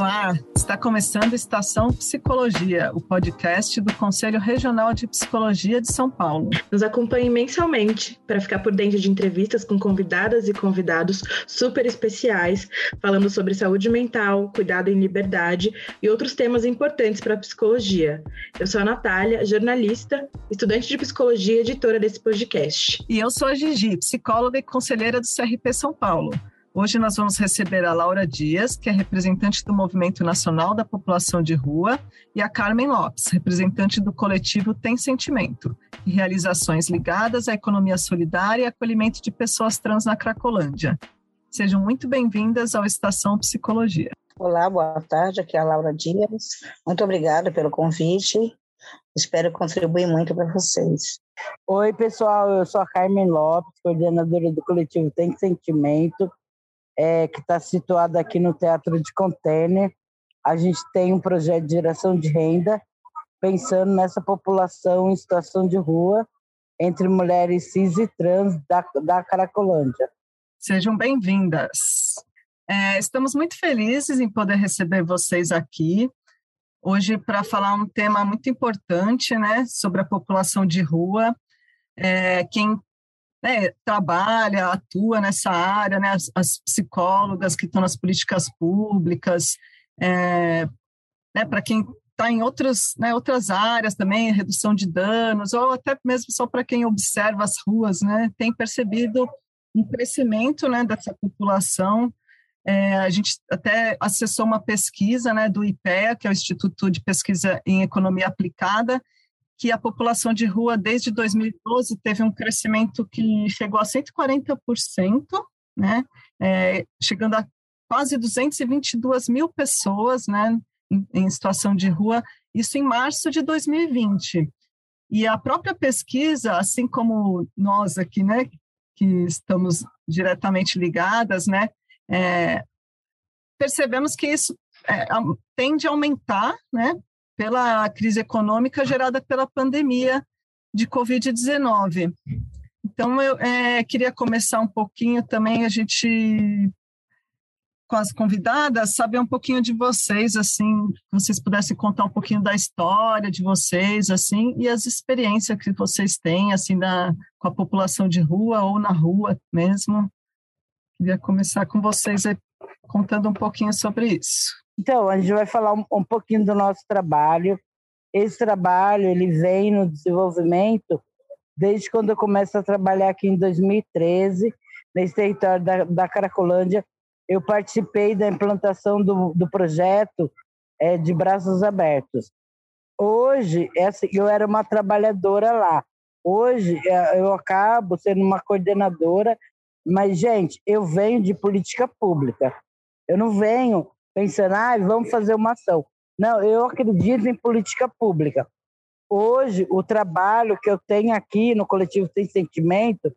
Olá, está começando Estação Psicologia, o podcast do Conselho Regional de Psicologia de São Paulo. Nos acompanhe mensalmente para ficar por dentro de entrevistas com convidadas e convidados super especiais, falando sobre saúde mental, cuidado em liberdade e outros temas importantes para a psicologia. Eu sou a Natália, jornalista, estudante de psicologia e editora desse podcast. E eu sou a Gigi, psicóloga e conselheira do CRP São Paulo. Hoje nós vamos receber a Laura Dias, que é representante do Movimento Nacional da População de Rua, e a Carmen Lopes, representante do coletivo Tem Sentimento, e realizações ligadas à economia solidária e acolhimento de pessoas trans na Cracolândia. Sejam muito bem-vindas ao Estação Psicologia. Olá, boa tarde, aqui é a Laura Dias. Muito obrigada pelo convite. Espero contribuir muito para vocês. Oi, pessoal, eu sou a Carmen Lopes, coordenadora do coletivo Tem Sentimento é, que está situado aqui no Teatro de Container. A gente tem um projeto de geração de renda pensando nessa população em situação de rua entre mulheres cis e trans da, da Caracolândia. Sejam bem-vindas. É, estamos muito felizes em poder receber vocês aqui hoje para falar um tema muito importante, né, sobre a população de rua. É, quem né, trabalha, atua nessa área, né, as, as psicólogas que estão nas políticas públicas, é, né, para quem está em outras, né, outras áreas também, redução de danos, ou até mesmo só para quem observa as ruas, né, tem percebido um crescimento né, dessa população. É, a gente até acessou uma pesquisa né, do IPEA, que é o Instituto de Pesquisa em Economia Aplicada, que a população de rua, desde 2012, teve um crescimento que chegou a 140%, né, é, chegando a quase 222 mil pessoas né, em, situação de rua, isso em março de 2020. E a própria pesquisa, assim como nós aqui, né, que estamos diretamente ligadas, né, é, percebemos que isso é, tende a aumentar, né, pela crise econômica gerada pela pandemia de Covid-19. Então, eu é, queria começar um pouquinho também, a gente, com as convidadas, saber um pouquinho de vocês, assim, vocês pudessem contar um pouquinho da história de vocês, assim, e as experiências que vocês têm, assim, da, com a população de rua ou na rua mesmo. Queria começar com vocês aí, contando um pouquinho sobre isso. Então, a gente vai falar um, um pouquinho do nosso trabalho. Esse trabalho ele vem no desenvolvimento desde quando eu começo a trabalhar aqui em 2013, nesse território da, da Caracolândia. Eu participei da implantação do, do projeto é, de Braços Abertos. Hoje, essa, eu era uma trabalhadora lá. Hoje, é, eu acabo sendo uma coordenadora, mas, gente, eu venho de política pública. Eu não venho pensando, ah, vamos fazer uma ação. Não, eu acredito em política pública. Hoje, o trabalho que eu tenho aqui no Coletivo Tem Sentimento,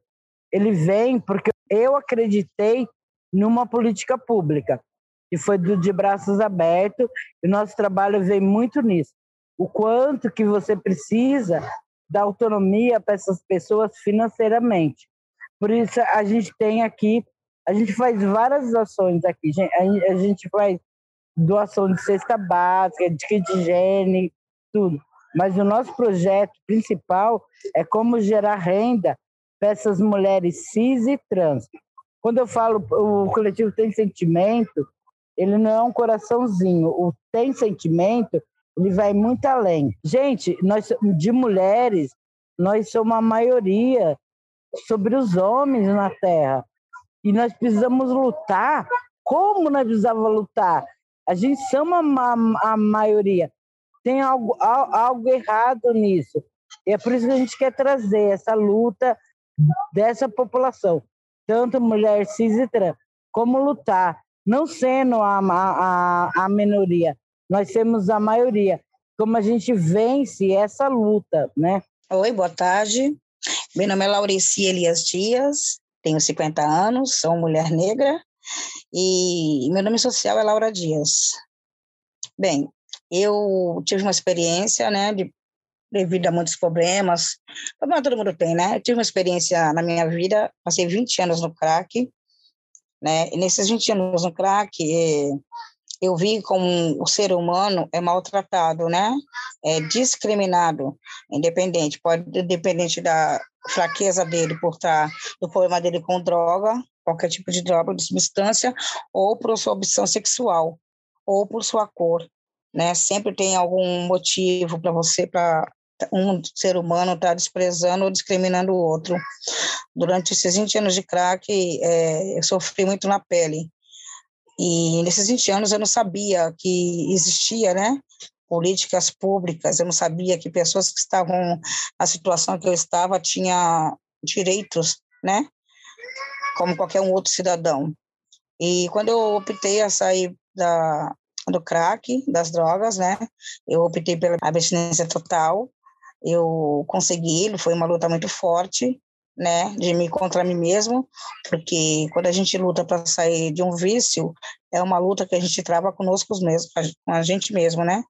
ele vem porque eu acreditei numa política pública, que foi do de braços abertos, e nosso trabalho vem muito nisso. O quanto que você precisa da autonomia para essas pessoas financeiramente. Por isso, a gente tem aqui a gente faz várias ações aqui. A gente faz doação de cesta básica, de kit higiene, tudo. Mas o nosso projeto principal é como gerar renda para essas mulheres cis e trans. Quando eu falo o coletivo tem sentimento, ele não é um coraçãozinho. O tem sentimento, ele vai muito além. Gente, nós de mulheres, nós somos a maioria sobre os homens na Terra. E nós precisamos lutar. Como nós precisamos lutar? A gente chama a, a maioria. Tem algo, algo errado nisso. E é por isso que a gente quer trazer essa luta dessa população, tanto mulher cis e trans, como lutar, não sendo a, a, a minoria, nós temos a maioria. Como a gente vence essa luta, né? Oi, boa tarde. Meu nome é Laurici Elias Dias, tenho 50 anos, sou mulher negra e meu nome social é Laura Dias. Bem, eu tive uma experiência, né, de, devido a muitos problemas, problema todo mundo tem, né? Eu tive uma experiência na minha vida, passei 20 anos no crack, né? E nesses 20 anos no crack, eu vi como o ser humano é maltratado, né? É discriminado, independente, pode independente da fraqueza dele por estar do problema dele com droga, qualquer tipo de droga, de substância, ou por sua opção sexual, ou por sua cor, né? Sempre tem algum motivo para você para um ser humano estar tá desprezando ou discriminando o outro. Durante esses 20 anos de crack, é, eu sofri muito na pele. E nesses 20 anos eu não sabia que existia, né? Políticas públicas, eu não sabia que pessoas que estavam na situação que eu estava tinham direitos, né? Como qualquer um outro cidadão. E quando eu optei a sair da, do crack, das drogas, né? Eu optei pela abstinência total. Eu consegui, foi uma luta muito forte, né, de mim contra mim mesmo, porque quando a gente luta para sair de um vício, é uma luta que a gente trava conosco mesmos, com a gente mesmo, né?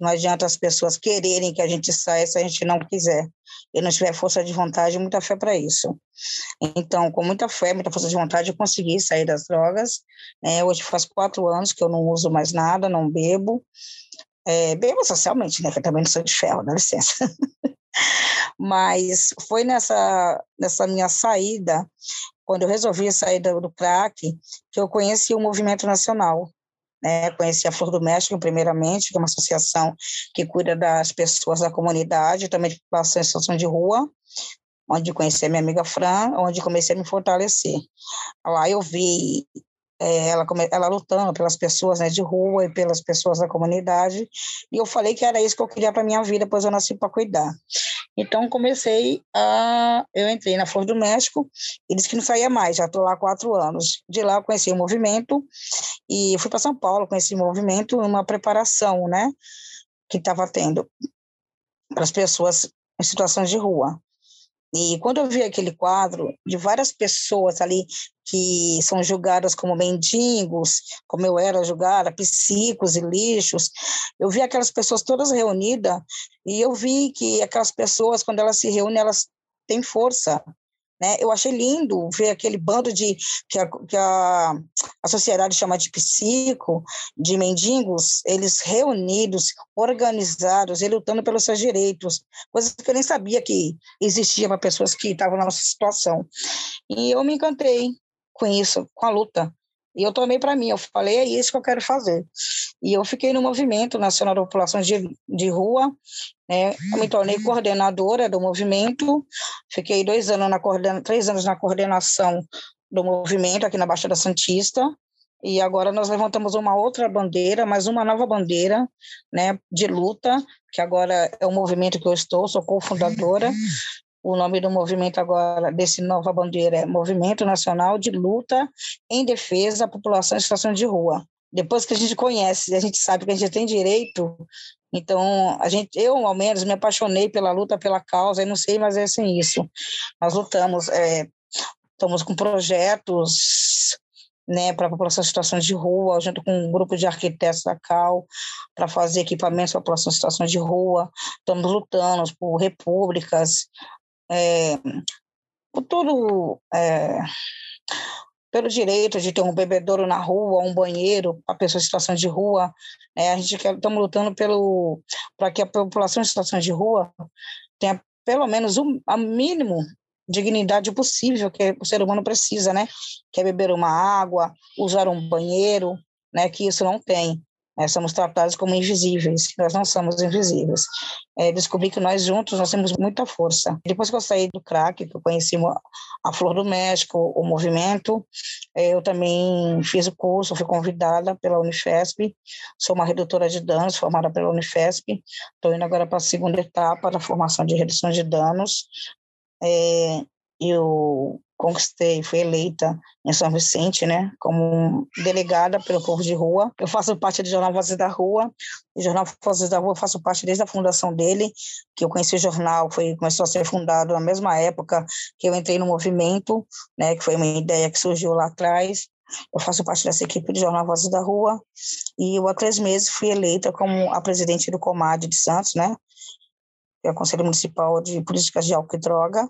Não adianta as pessoas quererem que a gente saia se a gente não quiser. E não tiver força de vontade, muita fé para isso. Então, com muita fé, muita força de vontade, eu consegui sair das drogas. É, hoje faz quatro anos que eu não uso mais nada, não bebo. É, bebo socialmente, né? Que eu também não sou de ferro, dá licença. Mas foi nessa, nessa minha saída, quando eu resolvi sair do, do que eu conheci o movimento nacional. Né? Conheci a Flor do México, primeiramente, que é uma associação que cuida das pessoas da comunidade, também de população em situação de rua, onde conheci a minha amiga Fran, onde comecei a me fortalecer. Lá eu vi é, ela, ela lutando pelas pessoas né, de rua e pelas pessoas da comunidade, e eu falei que era isso que eu queria para minha vida, pois eu nasci para cuidar. Então comecei a, eu entrei na Flor do México e disse que não saía mais, já estou lá há quatro anos. De lá eu conheci o movimento e fui para São Paulo, conheci o movimento, uma preparação, né, que estava tendo para as pessoas em situações de rua. E quando eu vi aquele quadro de várias pessoas ali que são julgadas como mendigos, como eu era julgada, psicos e lixos, eu vi aquelas pessoas todas reunidas e eu vi que aquelas pessoas, quando elas se reúnem, elas têm força, né? Eu achei lindo ver aquele bando de que a, que a, a sociedade chama de psico, de mendigos, eles reunidos, organizados e lutando pelos seus direitos, coisas que eu nem sabia que existia para pessoas que estavam na nossa situação. E eu me encantei com isso, com a luta. E eu tomei para mim, eu falei, é isso que eu quero fazer. E eu fiquei no Movimento Nacional da População de, de Rua, né? eu me tornei coordenadora do movimento, fiquei dois anos na coordena, três anos na coordenação do movimento aqui na Baixada Santista, e agora nós levantamos uma outra bandeira, mais uma nova bandeira, né, de luta, que agora é o movimento que eu estou, sou cofundadora, o nome do movimento agora, desse nova bandeira, é Movimento Nacional de Luta em Defesa da População em Situação de Rua. Depois que a gente conhece, a gente sabe que a gente tem direito, então a gente, eu ao menos me apaixonei pela luta, pela causa, e não sei, mas é assim isso. Nós lutamos, é, estamos com projetos né, para a população em situações de rua, junto com um grupo de arquitetos da CAL, para fazer equipamentos para a população em situações de rua. Estamos lutando por repúblicas, é, todo, é, pelo direito de ter um bebedouro na rua, um banheiro para pessoas em situação de rua. Né? A gente estamos lutando pelo para que a população em situações de rua tenha pelo menos o um, mínimo dignidade possível que o ser humano precisa, né? Que é beber uma água, usar um banheiro, né? Que isso não tem. Nós somos tratados como invisíveis, nós não somos invisíveis. É, descobri que nós juntos nós temos muita força. Depois que eu saí do crack, que eu conheci a Flor do México, o movimento, é, eu também fiz o curso, fui convidada pela Unifesp, sou uma redutora de danos formada pela Unifesp, estou indo agora para a segunda etapa da formação de redução de danos. É, eu conquistei, fui eleita em São Vicente, né, como delegada pelo povo de rua. Eu faço parte do Jornal Vozes da Rua. O Jornal Vozes da Rua eu faço parte desde a fundação dele, que eu conheci o jornal, foi começou a ser fundado na mesma época que eu entrei no movimento, né, que foi uma ideia que surgiu lá atrás. Eu faço parte dessa equipe do Jornal Vozes da Rua e eu há três meses fui eleita como a presidente do Comad de Santos, né, que é o Conselho Municipal de Políticas de Álcool e Droga,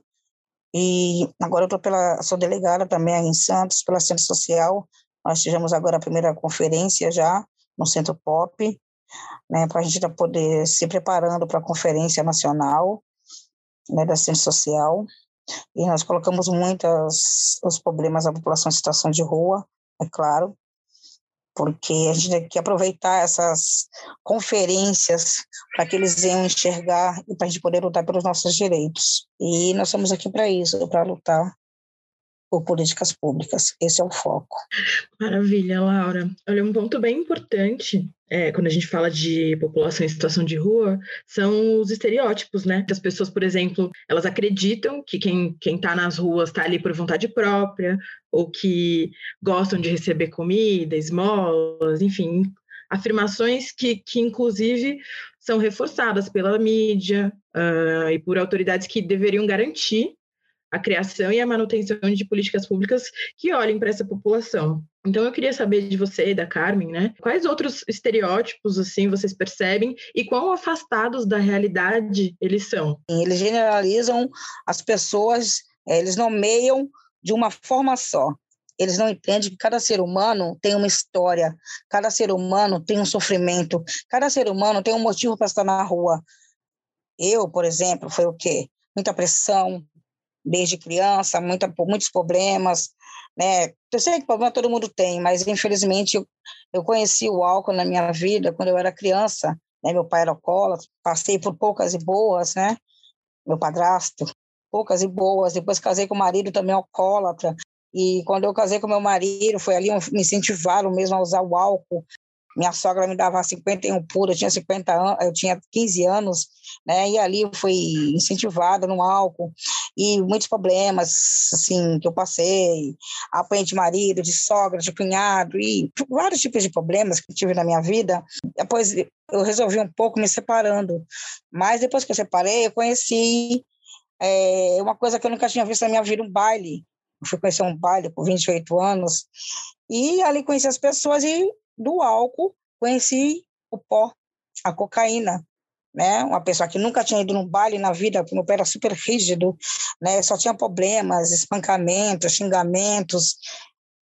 e agora eu estou pela, sou delegada também em Santos, pela Centro Social. Nós tivemos agora a primeira conferência já, no Centro Pop, né, para a gente poder se preparando para a Conferência Nacional né, da Ciência Social. E nós colocamos muitos os problemas da população em situação de rua, é claro, porque a gente tem que aproveitar essas conferências para que eles venham enxergar e para a gente poder lutar pelos nossos direitos. E nós estamos aqui para isso, para lutar por políticas públicas. Esse é o foco. Maravilha, Laura. Olha, um ponto bem importante é, quando a gente fala de população em situação de rua são os estereótipos, né? Que as pessoas, por exemplo, elas acreditam que quem está nas ruas está ali por vontade própria, ou que gostam de receber comida, esmolas, enfim, afirmações que, que inclusive são reforçadas pela mídia uh, e por autoridades que deveriam garantir a criação e a manutenção de políticas públicas que olhem para essa população. Então eu queria saber de você da Carmen, né? Quais outros estereótipos assim vocês percebem e quão afastados da realidade eles são? Eles generalizam as pessoas, eh, eles nomeiam de uma forma só. Eles não entendem que cada ser humano tem uma história, cada ser humano tem um sofrimento, cada ser humano tem um motivo para estar na rua. Eu, por exemplo, foi o quê? Muita pressão, desde criança, muita, muitos problemas, né? Eu sei que problema todo mundo tem, mas infelizmente eu, eu conheci o álcool na minha vida quando eu era criança, né? Meu pai era alcoólatra, passei por poucas e boas, né? Meu padrasto, poucas e boas. Depois casei com o marido também alcoólatra. E quando eu casei com meu marido, foi ali me incentivaram mesmo a usar o álcool. Minha sogra me dava 51 pura, eu tinha 50 anos, eu tinha 15 anos, né? E ali fui incentivada no álcool e muitos problemas assim que eu passei, apanhei de marido, de sogra, de cunhado e vários tipos de problemas que tive na minha vida. Depois eu resolvi um pouco me separando, mas depois que eu separei, eu conheci é, uma coisa que eu nunca tinha visto na minha vida, um baile. Eu fui conhecer um baile com 28 anos e ali conheci as pessoas e do álcool, conheci o pó, a cocaína, né? Uma pessoa que nunca tinha ido num baile na vida, meu pé era super rígido, né? Só tinha problemas, espancamentos, xingamentos,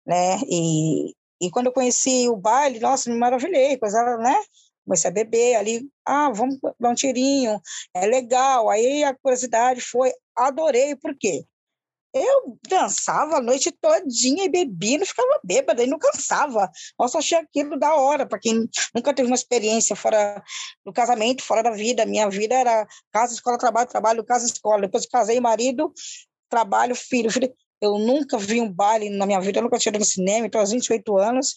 né? E, e quando eu conheci o baile, nossa, me maravilhei, coisa, né? Comecei a beber ali, ah, vamos dar um tirinho, é legal. Aí a curiosidade foi, adorei, por quê? Eu dançava a noite todinha e bebia, não ficava bêbada e não cansava. Nossa, achei aquilo da hora, para quem nunca teve uma experiência fora do casamento, fora da vida. Minha vida era casa, escola, trabalho, trabalho, casa, escola. Depois casei, marido, trabalho, filho, filho. Eu nunca vi um baile na minha vida, eu nunca tinha ido no cinema, então aos 28 anos.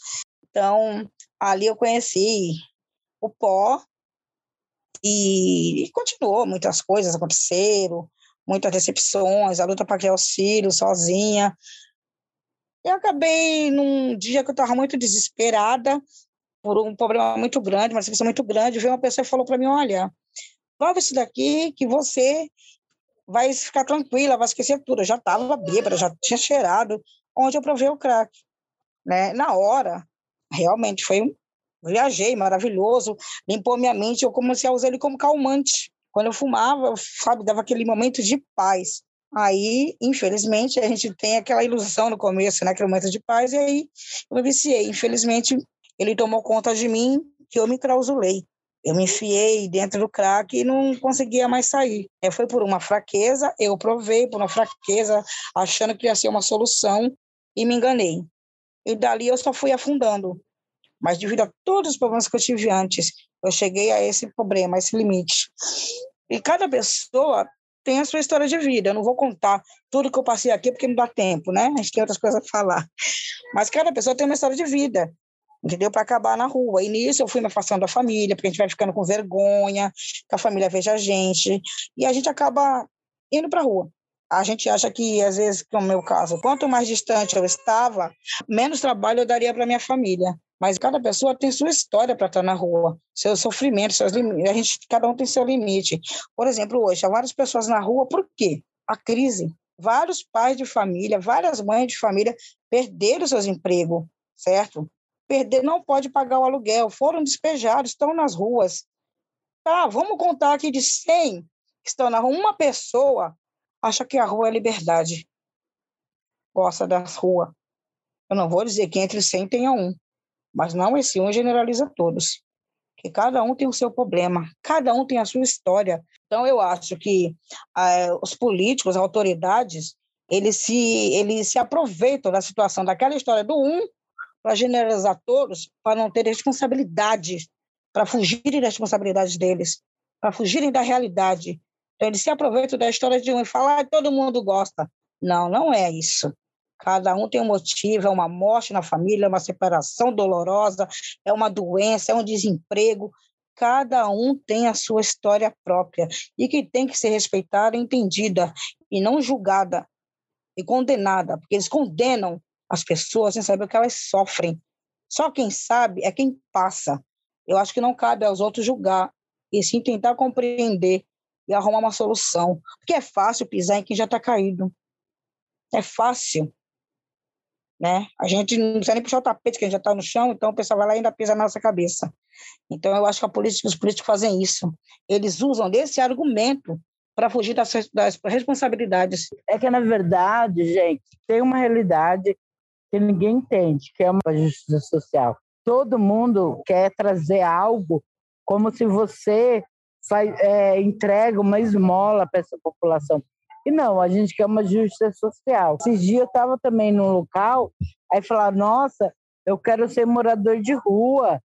Então, ali eu conheci o pó e, e continuou, muitas coisas aconteceram muitas decepções, a luta para criar os filhos sozinha. Eu acabei num dia que eu estava muito desesperada por um problema muito grande, uma decepção muito grande, veio uma pessoa e falou para mim, olha, prova isso daqui que você vai ficar tranquila, vai esquecer tudo. Eu já estava bêbada, já tinha cheirado, onde eu provei o crack. Né? Na hora, realmente foi um viajei maravilhoso, limpou minha mente, eu comecei a usar ele como calmante. Quando eu fumava, sabe, dava aquele momento de paz. Aí, infelizmente, a gente tem aquela ilusão no começo, né, aquele momento de paz, e aí eu me viciei. Infelizmente, ele tomou conta de mim, que eu me clausulei. Eu me enfiei dentro do crack e não conseguia mais sair. É, foi por uma fraqueza, eu provei por uma fraqueza, achando que ia ser uma solução, e me enganei. E dali eu só fui afundando. Mas devido a todos os problemas que eu tive antes, eu cheguei a esse problema, a esse limite. E cada pessoa tem a sua história de vida. Eu não vou contar tudo que eu passei aqui porque não dá tempo, né? A gente tem outras coisas a falar. Mas cada pessoa tem uma história de vida, entendeu? Para acabar na rua. E nisso eu fui me afastando da família, porque a gente vai ficando com vergonha, que a família veja a gente. E a gente acaba indo para a rua. A gente acha que, às vezes, no meu caso, quanto mais distante eu estava, menos trabalho eu daria para minha família. Mas cada pessoa tem sua história para estar na rua, seus sofrimentos, seus limites. A gente, cada um tem seu limite. Por exemplo, hoje, há várias pessoas na rua, por quê? A crise. Vários pais de família, várias mães de família perderam seus empregos, certo? Perder, não pode pagar o aluguel, foram despejados, estão nas ruas. Tá, vamos contar aqui de 100 que estão na rua. Uma pessoa acha que a rua é liberdade, gosta das ruas. Eu não vou dizer que entre 100 tenha um, mas não esse um generaliza todos. Que cada um tem o seu problema, cada um tem a sua história. Então, eu acho que eh, os políticos, as autoridades, eles se, eles se aproveitam da situação daquela história do um para generalizar todos, para não ter responsabilidade, para fugirem das responsabilidades deles, para fugirem da realidade. Então, eles se aproveitam da história de um e falam, ah, todo mundo gosta. Não, não é isso. Cada um tem um motivo, é uma morte na família, é uma separação dolorosa, é uma doença, é um desemprego. Cada um tem a sua história própria e que tem que ser respeitada, entendida e não julgada e condenada, porque eles condenam as pessoas sem saber o que elas sofrem. Só quem sabe é quem passa. Eu acho que não cabe aos outros julgar, e sim tentar compreender e arrumar uma solução. Porque é fácil pisar em quem já está caído. É fácil. Né? A gente não precisa nem puxar o tapete, que a gente já está no chão, então o pessoal vai lá e ainda pisa na nossa cabeça. Então, eu acho que política, os políticos fazem isso. Eles usam desse argumento para fugir das, das responsabilidades. É que, na verdade, gente, tem uma realidade que ninguém entende, que é uma justiça social. Todo mundo quer trazer algo como se você faz, é, entrega uma esmola para essa população. E não, a gente quer uma justiça social. Esses dias eu estava também num local, aí falaram, nossa, eu quero ser morador de rua,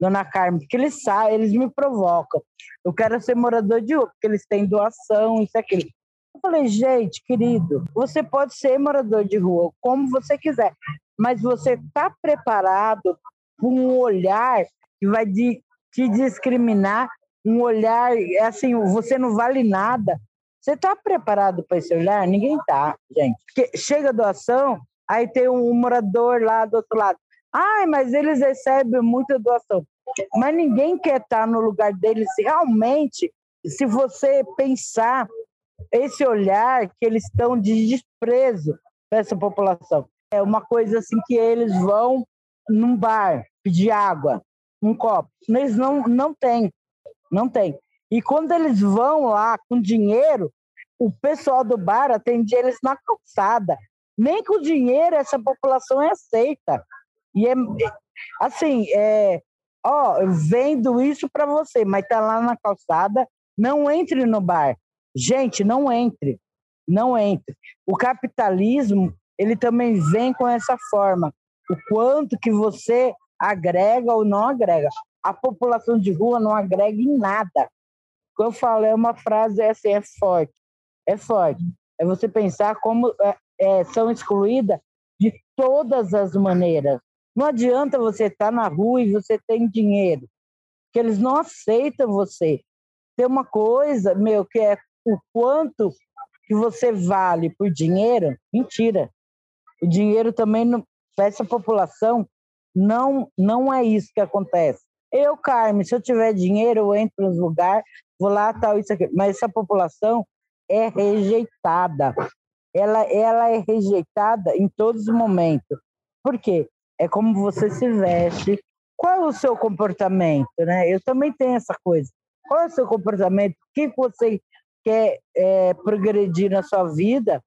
Dona Carmen, porque eles sabem, eles me provocam. Eu quero ser morador de rua, porque eles têm doação, isso aquilo. Eu falei, gente, querido, você pode ser morador de rua como você quiser, mas você está preparado com um olhar que vai de, te discriminar, um olhar, assim, você não vale nada. Você está preparado para esse olhar? Ninguém está, gente. Porque chega a doação, aí tem um morador lá do outro lado. Ai, mas eles recebem muita doação. Mas ninguém quer estar no lugar deles. Realmente, se você pensar esse olhar que eles estão de desprezo para essa população. É uma coisa assim que eles vão num bar pedir água, um copo. Eles não, não têm, não tem. E quando eles vão lá com dinheiro, o pessoal do bar atende eles na calçada. Nem com dinheiro essa população é aceita. E é assim, é, ó, vendo isso para você, mas tá lá na calçada, não entre no bar. Gente, não entre. Não entre. O capitalismo, ele também vem com essa forma. O quanto que você agrega ou não agrega. A população de rua não agrega em nada. O que eu falo é uma frase é assim, é forte. É forte. É você pensar como é, é, são excluídas de todas as maneiras. Não adianta você estar tá na rua e você tem dinheiro, que eles não aceitam você. Tem uma coisa, meu, que é o quanto que você vale por dinheiro, mentira. O dinheiro também, para essa população, não, não é isso que acontece. Eu, Carmen, se eu tiver dinheiro, eu entro nos lugares, vou lá, tal, isso aqui. Mas essa população é rejeitada. Ela, ela é rejeitada em todos os momentos. Por quê? é como você se veste. Qual é o seu comportamento, né? Eu também tenho essa coisa. Qual é o seu comportamento? O que você quer é, progredir na sua vida?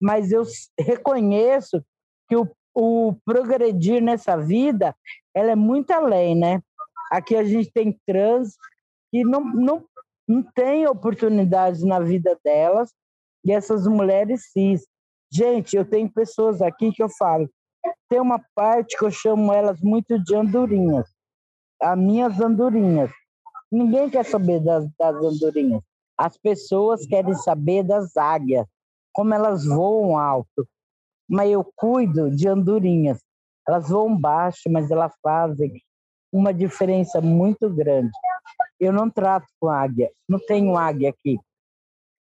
Mas eu reconheço que o, o progredir nessa vida, ela é muito além, né? Aqui a gente tem trans que não, não, não tem oportunidades na vida delas e essas mulheres cis. Gente, eu tenho pessoas aqui que eu falo, tem uma parte que eu chamo elas muito de andorinhas, as minhas andorinhas. Ninguém quer saber das, das andorinhas. As pessoas querem saber das águias, como elas voam alto. Mas eu cuido de andorinhas. Elas voam baixo, mas elas fazem uma diferença muito grande. Eu não trato com águia, não tenho águia aqui.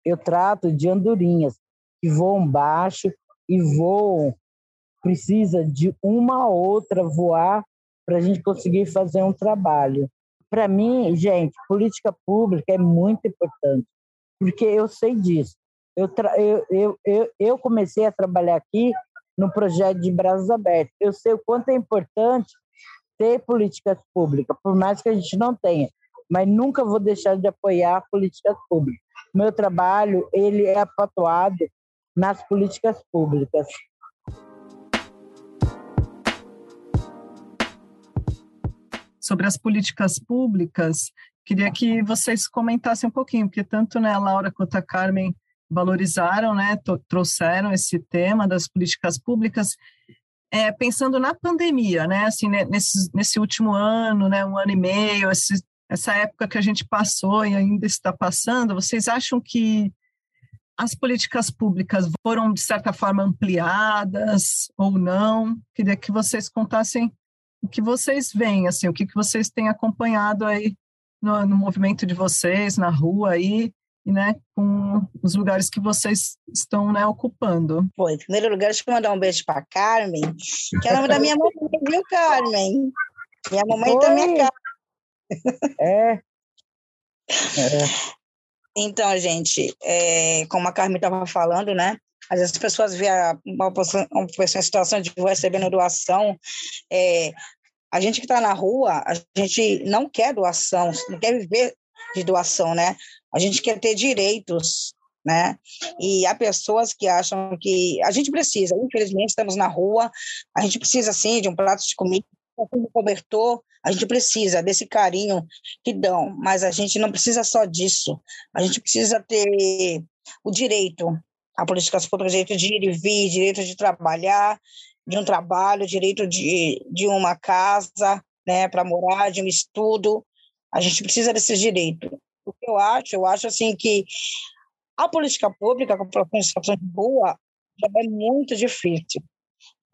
Eu trato de andorinhas que voam baixo e voam precisa de uma ou outra voar para a gente conseguir fazer um trabalho. Para mim, gente, política pública é muito importante, porque eu sei disso. Eu, eu, eu, eu comecei a trabalhar aqui no projeto de Braços Abertos. Eu sei o quanto é importante ter políticas públicas, por mais que a gente não tenha, mas nunca vou deixar de apoiar políticas públicas. Meu trabalho ele é apatuado nas políticas públicas. sobre as políticas públicas. Queria que vocês comentassem um pouquinho, porque tanto né, a Laura quanto a Carmen valorizaram, né, trouxeram esse tema das políticas públicas, é, pensando na pandemia, né, assim, nesse, nesse último ano, né, um ano e meio, esse, essa época que a gente passou e ainda está passando, vocês acham que as políticas públicas foram, de certa forma, ampliadas ou não? Queria que vocês contassem o que vocês veem, assim, o que, que vocês têm acompanhado aí no, no movimento de vocês, na rua aí, né, com os lugares que vocês estão né, ocupando. Pô, em primeiro lugar, deixa eu mandar um beijo para Carmen, que é o nome da minha mamãe, viu, Carmen? Minha mamãe Oi. também é É. é. Então, gente, é, como a Carmen estava falando, né? Às vezes as pessoas veem uma pessoa, uma pessoa em situação de recebendo doação. É, a gente que está na rua, a gente não quer doação, não quer viver de doação, né? A gente quer ter direitos, né? E há pessoas que acham que a gente precisa, infelizmente estamos na rua, a gente precisa sim de um prato de comida, um cobertor, a gente precisa desse carinho que dão, mas a gente não precisa só disso. A gente precisa ter o direito, a políticas públicas, direito de ir e vir, direito de trabalhar, de um trabalho, direito de, de uma casa, né, para morar, de um estudo. A gente precisa desse direito. O que eu acho, eu acho assim que a política pública com a de rua já é muito difícil.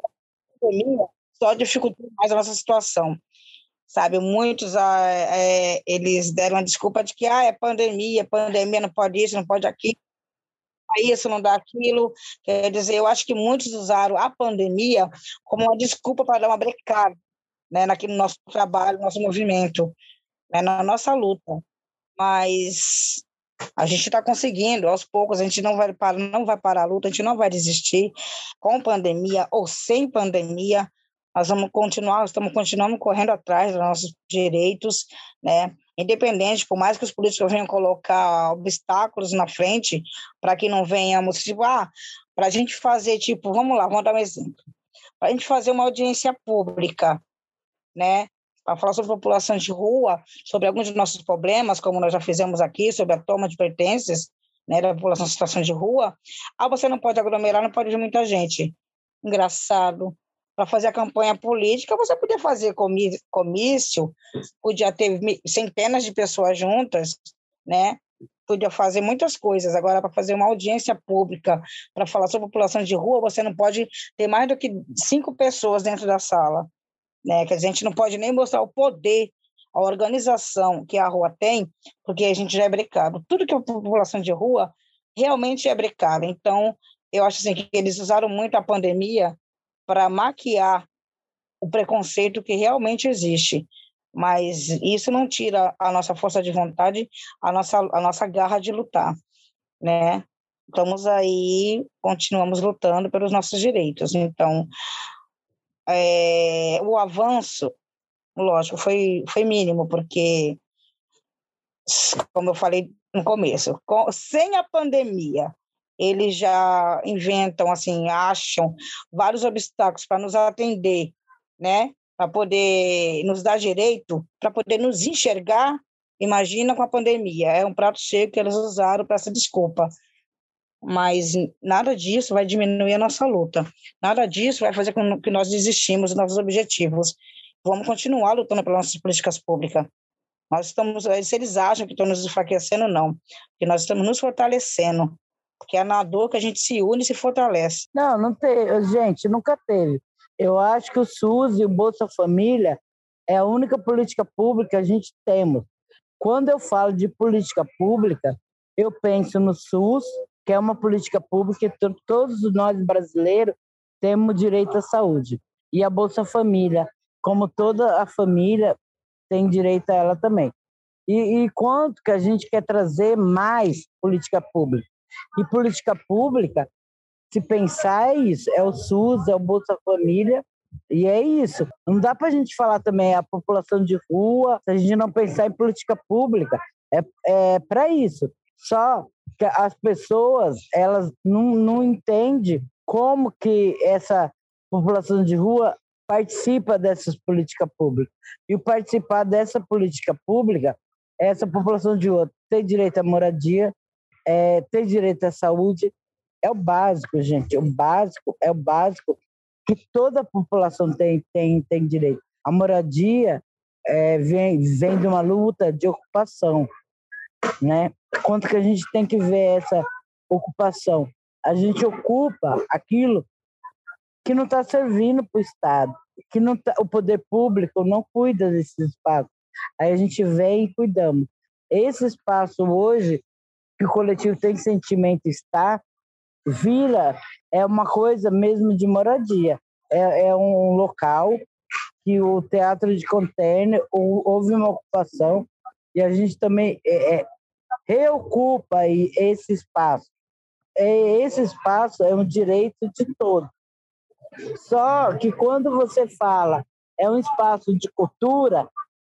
A pandemia só dificultou mais a nossa situação sabe? Muitos ah, é, eles deram a desculpa de que ah, é pandemia, pandemia não pode isso, não pode aquilo, isso, não dá aquilo. Quer dizer, eu acho que muitos usaram a pandemia como uma desculpa para dar uma brecada né, naquele nosso trabalho, nosso movimento, né, na nossa luta. Mas a gente está conseguindo, aos poucos, a gente não vai, parar, não vai parar a luta, a gente não vai desistir, com pandemia ou sem pandemia, nós vamos continuar, estamos continuando correndo atrás dos nossos direitos, né? Independente, por mais que os políticos venham colocar obstáculos na frente, para que não venhamos, tipo, ah, para a gente fazer, tipo, vamos lá, vamos dar um exemplo. Para a gente fazer uma audiência pública, né? Para falar sobre a população de rua, sobre alguns dos nossos problemas, como nós já fizemos aqui, sobre a toma de pertences, né, da população em situação de rua. Ah, você não pode aglomerar, não pode ir muita gente. Engraçado para fazer a campanha política, você podia fazer comício, podia ter centenas de pessoas juntas, né? Podia fazer muitas coisas. Agora, para fazer uma audiência pública, para falar sobre a população de rua, você não pode ter mais do que cinco pessoas dentro da sala. Né? Que a gente não pode nem mostrar o poder, a organização que a rua tem, porque a gente já é brecado. Tudo que a população de rua realmente é brecado. Então, eu acho assim, que eles usaram muito a pandemia para maquiar o preconceito que realmente existe. Mas isso não tira a nossa força de vontade, a nossa, a nossa garra de lutar, né? Estamos aí, continuamos lutando pelos nossos direitos. Então, é, o avanço, lógico, foi, foi mínimo, porque, como eu falei no começo, com, sem a pandemia, eles já inventam, assim, acham vários obstáculos para nos atender, né? Para poder nos dar direito, para poder nos enxergar. Imagina com a pandemia, é um prato cheio que eles usaram para essa desculpa. Mas nada disso vai diminuir a nossa luta. Nada disso vai fazer com que nós desistimos dos nossos objetivos. Vamos continuar lutando pelas nossas políticas públicas. Nós estamos, se eles acham que estão nos enfraquecendo, não, porque nós estamos nos fortalecendo porque é na dor que a gente se une e se fortalece. Não, não teve, gente, nunca teve. Eu acho que o SUS e o Bolsa Família é a única política pública que a gente temos. Quando eu falo de política pública, eu penso no SUS, que é uma política pública que todos nós brasileiros temos direito à saúde. E a Bolsa Família, como toda a família tem direito a ela também. E, e quanto que a gente quer trazer mais política pública? E política pública, se pensar, é isso: é o SUS, é o Bolsa Família, e é isso. Não dá para a gente falar também a população de rua, se a gente não pensar em política pública. É, é para isso. Só as pessoas elas não, não entendem como que essa população de rua participa dessas políticas públicas. E participar dessa política pública, essa população de rua tem direito à moradia, é, tem direito à saúde, é o básico, gente. O básico é o básico que toda a população tem, tem, tem direito. A moradia é, vem, vem de uma luta de ocupação, né? Quanto que a gente tem que ver essa ocupação? A gente ocupa aquilo que não está servindo para o Estado, que não tá, o poder público não cuida desses espaços. Aí a gente vem e cuidamos. Esse espaço hoje, que o coletivo tem sentimento está, vira é uma coisa mesmo de moradia. É, é um local que o teatro de container houve uma ocupação e a gente também é, é, reocupa esse espaço. É, esse espaço é um direito de todos. Só que quando você fala é um espaço de cultura,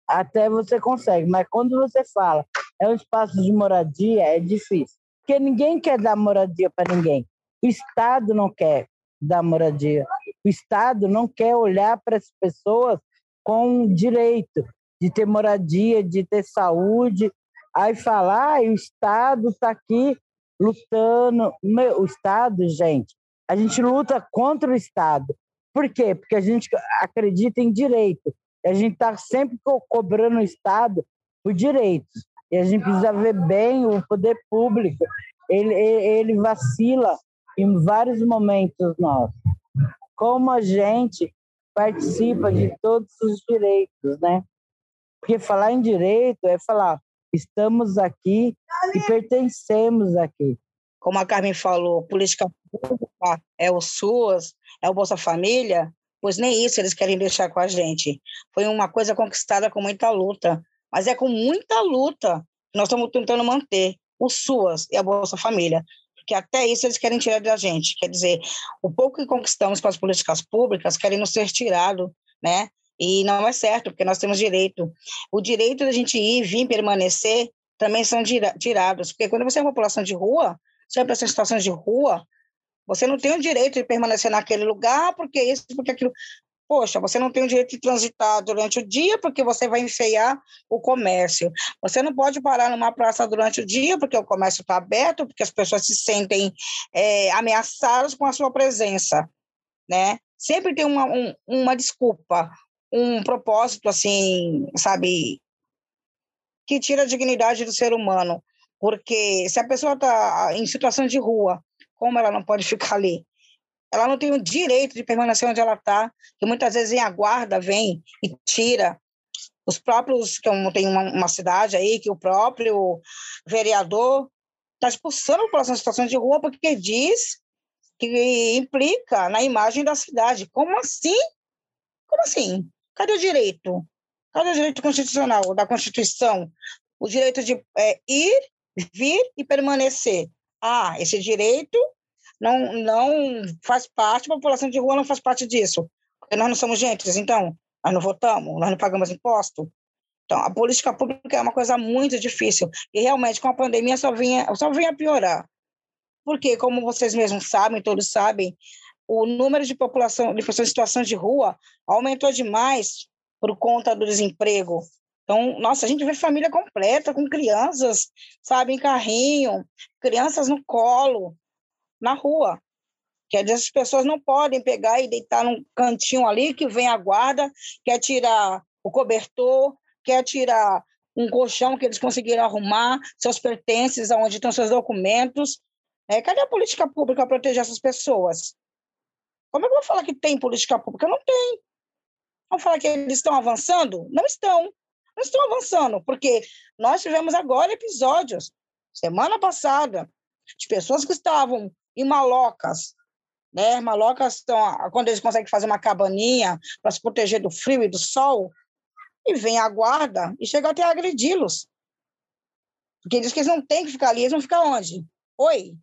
até você consegue, mas quando você fala é um espaço de moradia, é difícil. Porque ninguém quer dar moradia para ninguém. O Estado não quer dar moradia. O Estado não quer olhar para as pessoas com direito de ter moradia, de ter saúde. Aí falar, ah, o Estado está aqui lutando. Meu, o Estado, gente, a gente luta contra o Estado. Por quê? Porque a gente acredita em direito. A gente está sempre co cobrando o Estado por direitos. E a gente precisa ver bem o poder público. Ele, ele vacila em vários momentos nossos. Como a gente participa de todos os direitos, né? Porque falar em direito é falar, estamos aqui e pertencemos aqui. Como a Carmen falou, política pública é o SUAS, é o Bolsa Família, pois nem isso eles querem deixar com a gente. Foi uma coisa conquistada com muita luta, mas é com muita luta que nós estamos tentando manter o SUAS e a Bolsa Família, porque até isso eles querem tirar da gente. Quer dizer, o pouco que conquistamos com as políticas públicas querem nos ser tirado, né? E não é certo, porque nós temos direito. O direito da gente ir, vir, permanecer, também são tirados. Porque quando você é uma população de rua, sempre essa situação de rua, você não tem o direito de permanecer naquele lugar, porque isso, porque aquilo. Poxa, você não tem o direito de transitar durante o dia porque você vai enfeiar o comércio. Você não pode parar numa praça durante o dia porque o comércio está aberto, porque as pessoas se sentem é, ameaçadas com a sua presença, né? Sempre tem uma, um, uma desculpa, um propósito, assim, sabe, que tira a dignidade do ser humano. Porque se a pessoa está em situação de rua, como ela não pode ficar ali? Ela não tem o direito de permanecer onde ela está, que muitas vezes em a guarda vem e tira. Os próprios, que tenho uma, uma cidade aí, que o próprio vereador está expulsando a população em situação de rua porque diz que implica na imagem da cidade. Como assim? Como assim? Cadê o direito? Cadê o direito constitucional, da Constituição? O direito de é, ir, vir e permanecer. Ah, esse direito não, não faz parte, a população de rua não faz parte disso. Porque nós não somos gente, então, nós não votamos, nós não pagamos imposto. Então, a política pública é uma coisa muito difícil. E realmente, com a pandemia, só vinha, só vinha piorar. Porque, como vocês mesmos sabem, todos sabem, o número de população de pessoas em situação de rua aumentou demais por conta do desemprego. Então, nossa, a gente vê família completa, com crianças, sabe, em carrinho, crianças no colo, na rua. Quer dizer, as pessoas não podem pegar e deitar num cantinho ali que vem a guarda, quer tirar o cobertor, quer tirar um colchão que eles conseguiram arrumar, seus pertences, aonde estão seus documentos. É, cadê a política pública para proteger essas pessoas? Como é que eu vou falar que tem política pública? Não tem. Vamos falar que eles estão avançando? Não estão. Não estão avançando, porque nós tivemos agora episódios, semana passada, de pessoas que estavam em malocas, né? Malocas estão quando eles conseguem fazer uma cabaninha para se proteger do frio e do sol, e vem a guarda e chega até a agredi-los. Porque diz que eles não têm que ficar ali, eles vão ficar onde? Oi?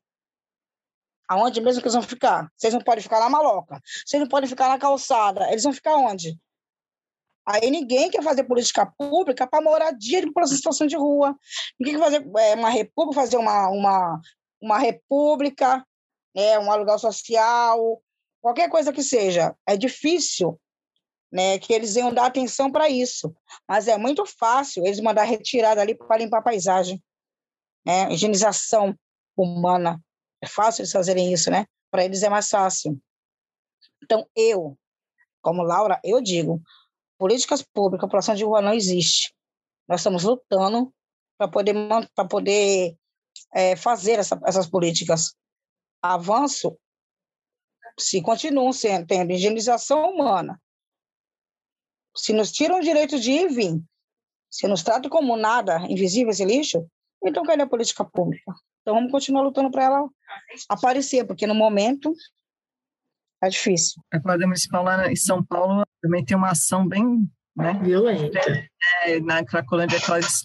Aonde mesmo que eles vão ficar? Vocês não podem ficar na maloca. Vocês não podem ficar na calçada. Eles vão ficar onde? Aí ninguém quer fazer política pública para moradia para situação de rua. Ninguém quer fazer é, uma república, fazer uma, uma, uma república né, um aluguel social, qualquer coisa que seja. É difícil né, que eles iam dar atenção para isso. Mas é muito fácil eles mandar retirada ali para limpar a paisagem, né? Higienização humana. É fácil eles fazerem isso, né? Para eles é mais fácil. Então, eu, como Laura, eu digo, políticas públicas, população de rua não existe. Nós estamos lutando para poder, pra poder é, fazer essa, essas políticas. Avanço se continuam sendo, tendo higienização humana, se nos tiram o direito de ir e vir, se nos tratam como nada, invisível esse lixo, então cadê a política pública? Então vamos continuar lutando para ela aparecer, porque no momento é difícil. A Guarda Municipal lá em São Paulo também tem uma ação bem né, violenta. É, na Cracolândia, aquelas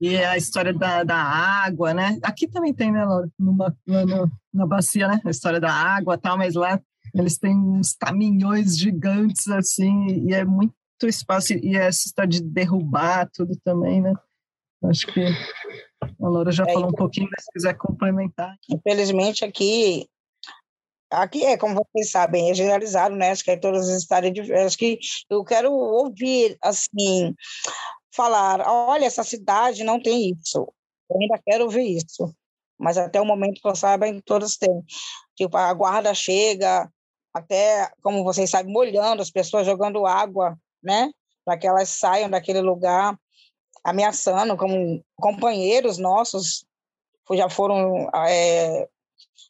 e a história da, da água, né? Aqui também tem, né, Laura? Numa, na, na bacia, né? A história da água e tal, mas lá eles têm uns caminhões gigantes, assim, e é muito espaço, e essa história de derrubar tudo também, né? Acho que a Laura já é, falou um pouquinho, mas se quiser complementar. Infelizmente, aqui Aqui é, como vocês sabem, é generalizado, né? Acho que é todas as de. Acho que eu quero ouvir, assim, falar: olha, essa cidade não tem isso. Eu ainda quero ouvir isso. Mas até o momento que eu saiba, todas têm. Tipo, a guarda chega, até, como vocês sabem, molhando as pessoas, jogando água, né? Para que elas saiam daquele lugar, ameaçando, como companheiros nossos já foram é,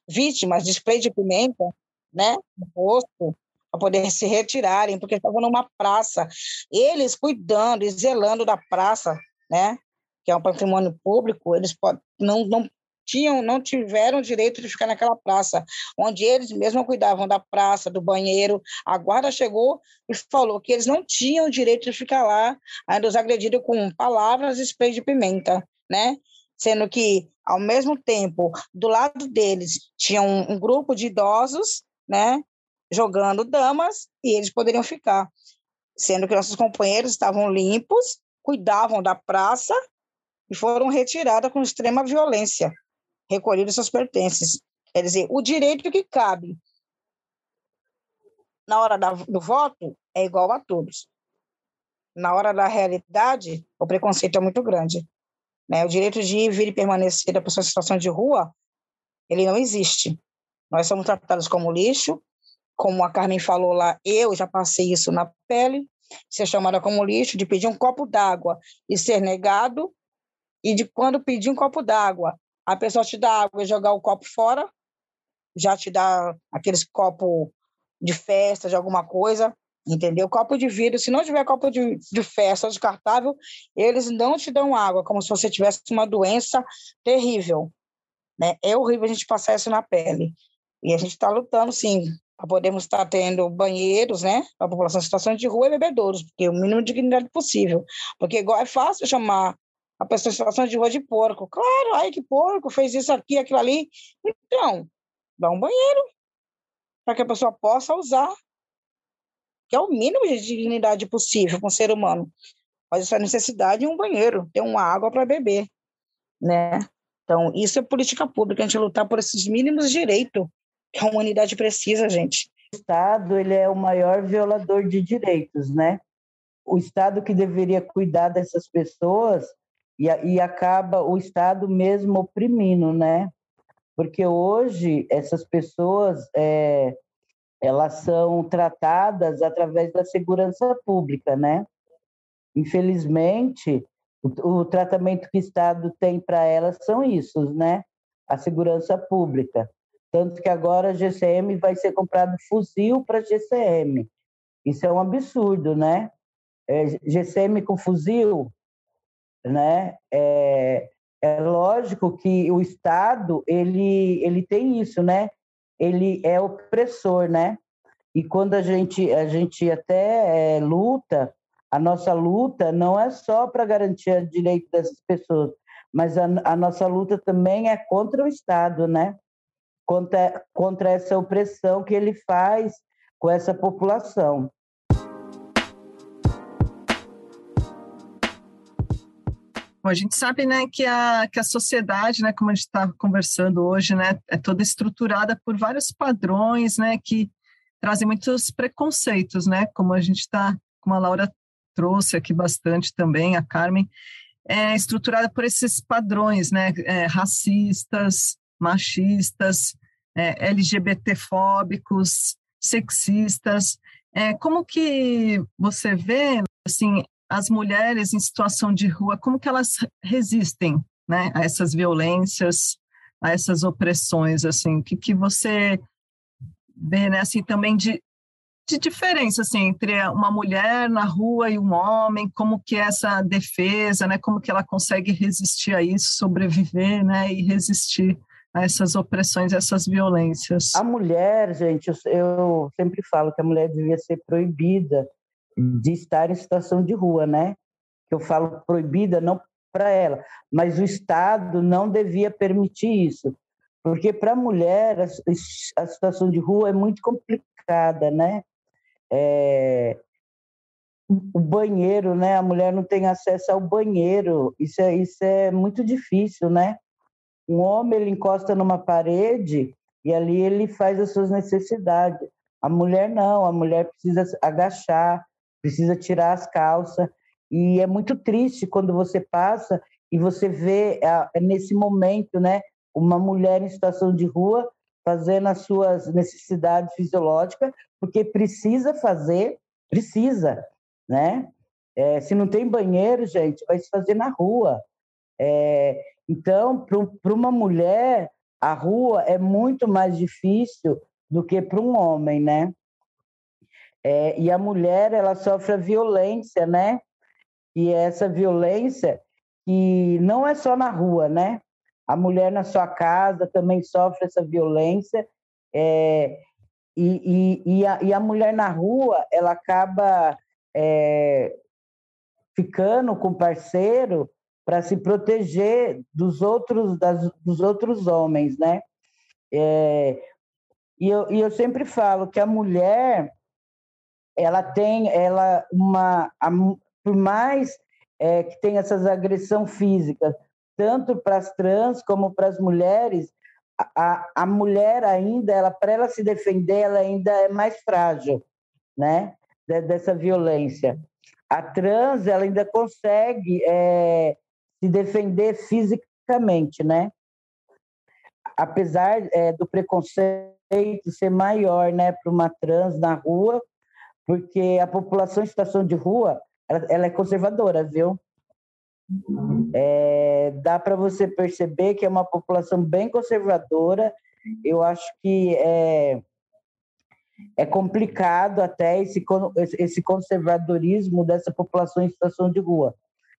vítimas de spray de pimenta, né? No rosto, para poder se retirarem, porque estavam numa praça. Eles cuidando e zelando da praça, né? Que é um patrimônio público, eles não, não tinham, não tiveram direito de ficar naquela praça, onde eles mesmos cuidavam da praça, do banheiro. A guarda chegou e falou que eles não tinham direito de ficar lá, ainda os agrediram com palavras e spray de pimenta, né? Sendo que, ao mesmo tempo, do lado deles tinha um, um grupo de idosos, né? Jogando damas e eles poderiam ficar. Sendo que nossos companheiros estavam limpos, cuidavam da praça e foram retirados com extrema violência recolhido seus pertences. Quer dizer, o direito que cabe na hora da, do voto é igual a todos. Na hora da realidade, o preconceito é muito grande. Né? O direito de ir, vir e permanecer da pessoa em situação de rua, ele não existe. Nós somos tratados como lixo, como a Carmen falou lá, eu já passei isso na pele, ser chamada como lixo, de pedir um copo d'água e ser negado, e de quando pedir um copo d'água, a pessoa te dá água e jogar o copo fora, já te dá aqueles copo de festa, de alguma coisa, entendeu? Copo de vidro, se não tiver copo de, de festa descartável, eles não te dão água, como se você tivesse uma doença terrível, né? É horrível a gente passar isso na pele. E a gente está lutando, sim, para podermos estar tendo banheiros, né, para a população em situação de rua e bebedouros, porque o mínimo de dignidade possível. Porque igual é fácil chamar a pessoa situação de rua de porco. Claro, ai que porco, fez isso aqui, aquilo ali. Então, dá um banheiro para que a pessoa possa usar, que é o mínimo de dignidade possível com o ser humano. Mas essa necessidade é um banheiro, ter uma água para beber, né? Então, isso é política pública, a gente lutar por esses mínimos direitos que a humanidade precisa, gente. O Estado, ele é o maior violador de direitos, né? O Estado que deveria cuidar dessas pessoas e, e acaba o Estado mesmo oprimindo, né? Porque hoje essas pessoas é, elas são tratadas através da segurança pública, né? Infelizmente, o, o tratamento que o Estado tem para elas são isso, né? A segurança pública. Tanto que agora a GCM vai ser comprado fuzil para GCM. Isso é um absurdo, né? É, GCM com fuzil, né? É, é lógico que o Estado ele ele tem isso, né? Ele é opressor, né? E quando a gente a gente até é, luta, a nossa luta não é só para garantir o direito dessas pessoas, mas a, a nossa luta também é contra o Estado, né? Contra, contra essa opressão que ele faz com essa população. Bom, a gente sabe né, que, a, que a sociedade, né, como a gente está conversando hoje, né, é toda estruturada por vários padrões né, que trazem muitos preconceitos, né, como a gente está como a Laura trouxe aqui bastante também, a Carmen, é estruturada por esses padrões, né, é, racistas, machistas, é, LGBTfóbicos, sexistas. É, como que você vê, assim, as mulheres em situação de rua, como que elas resistem, né, a essas violências, a essas opressões, assim, que, que você vê, né, assim, também de, de diferença, assim, entre uma mulher na rua e um homem, como que é essa defesa, né, como que ela consegue resistir a isso, sobreviver, né, e resistir a essas opressões, essas violências. A mulher, gente, eu, eu sempre falo que a mulher devia ser proibida de estar em situação de rua, né? Eu falo proibida não para ela, mas o Estado não devia permitir isso, porque para a mulher a, a, situação de rua é muito complicada, né? É, o banheiro, né? A mulher não tem acesso ao banheiro, isso é, isso é muito difícil, né? Um homem ele encosta numa parede e ali ele faz as suas necessidades. A mulher não, a mulher precisa agachar, precisa tirar as calças. E é muito triste quando você passa e você vê é nesse momento, né, uma mulher em situação de rua fazendo as suas necessidades fisiológicas, porque precisa fazer, precisa, né? É, se não tem banheiro, gente, vai se fazer na rua. É, então, para uma mulher, a rua é muito mais difícil do que para um homem, né? É, e a mulher, ela sofre a violência, né? E essa violência que não é só na rua, né? A mulher na sua casa também sofre essa violência. É, e, e, e, a, e, a, mulher na rua, ela acaba é, ficando com o parceiro para se proteger dos outros, das, dos outros homens, né? É, e, eu, e eu sempre falo que a mulher ela tem ela uma a, por mais é, que tem essas agressões físicas tanto para as trans como para as mulheres a, a mulher ainda ela para ela se defender ela ainda é mais frágil né dessa violência. A trans ela ainda consegue é, se defender fisicamente né? Apesar é, do preconceito ser maior né para uma trans na rua porque a população em situação de rua ela, ela é conservadora, viu? É, dá para você perceber que é uma população bem conservadora. Eu acho que é, é complicado até esse, esse conservadorismo dessa população em situação de rua.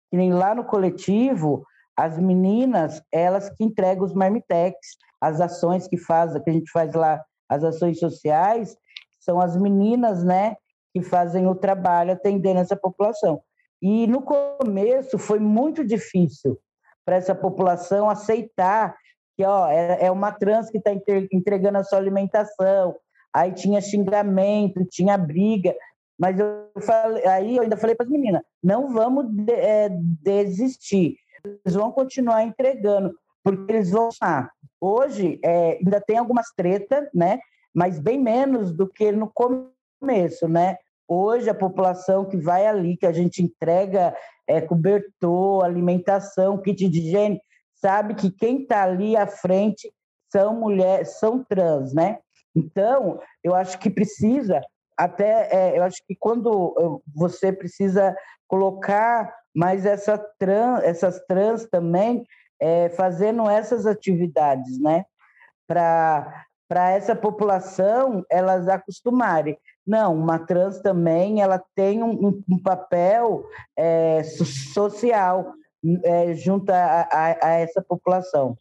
Que nem lá no coletivo, as meninas, elas que entregam os marmitex, as ações que faz, que a gente faz lá, as ações sociais, são as meninas, né, que fazem o trabalho atendendo essa população. E no começo foi muito difícil para essa população aceitar que ó, é, é uma trans que está entregando a sua alimentação, aí tinha xingamento, tinha briga, mas eu falei, aí eu ainda falei para as meninas, não vamos de, é, desistir, eles vão continuar entregando, porque eles vão lá. Hoje é, ainda tem algumas tretas, né? Mas bem menos do que no começo começo, né? Hoje a população que vai ali, que a gente entrega é, cobertor, alimentação, kit de higiene, sabe que quem está ali à frente são mulheres, são trans, né? Então, eu acho que precisa, até, é, eu acho que quando você precisa colocar mais essa trans, essas trans também é, fazendo essas atividades, né? Para essa população elas acostumarem. Não, uma trans também ela tem um, um papel é, social é, junto a, a, a, essa população.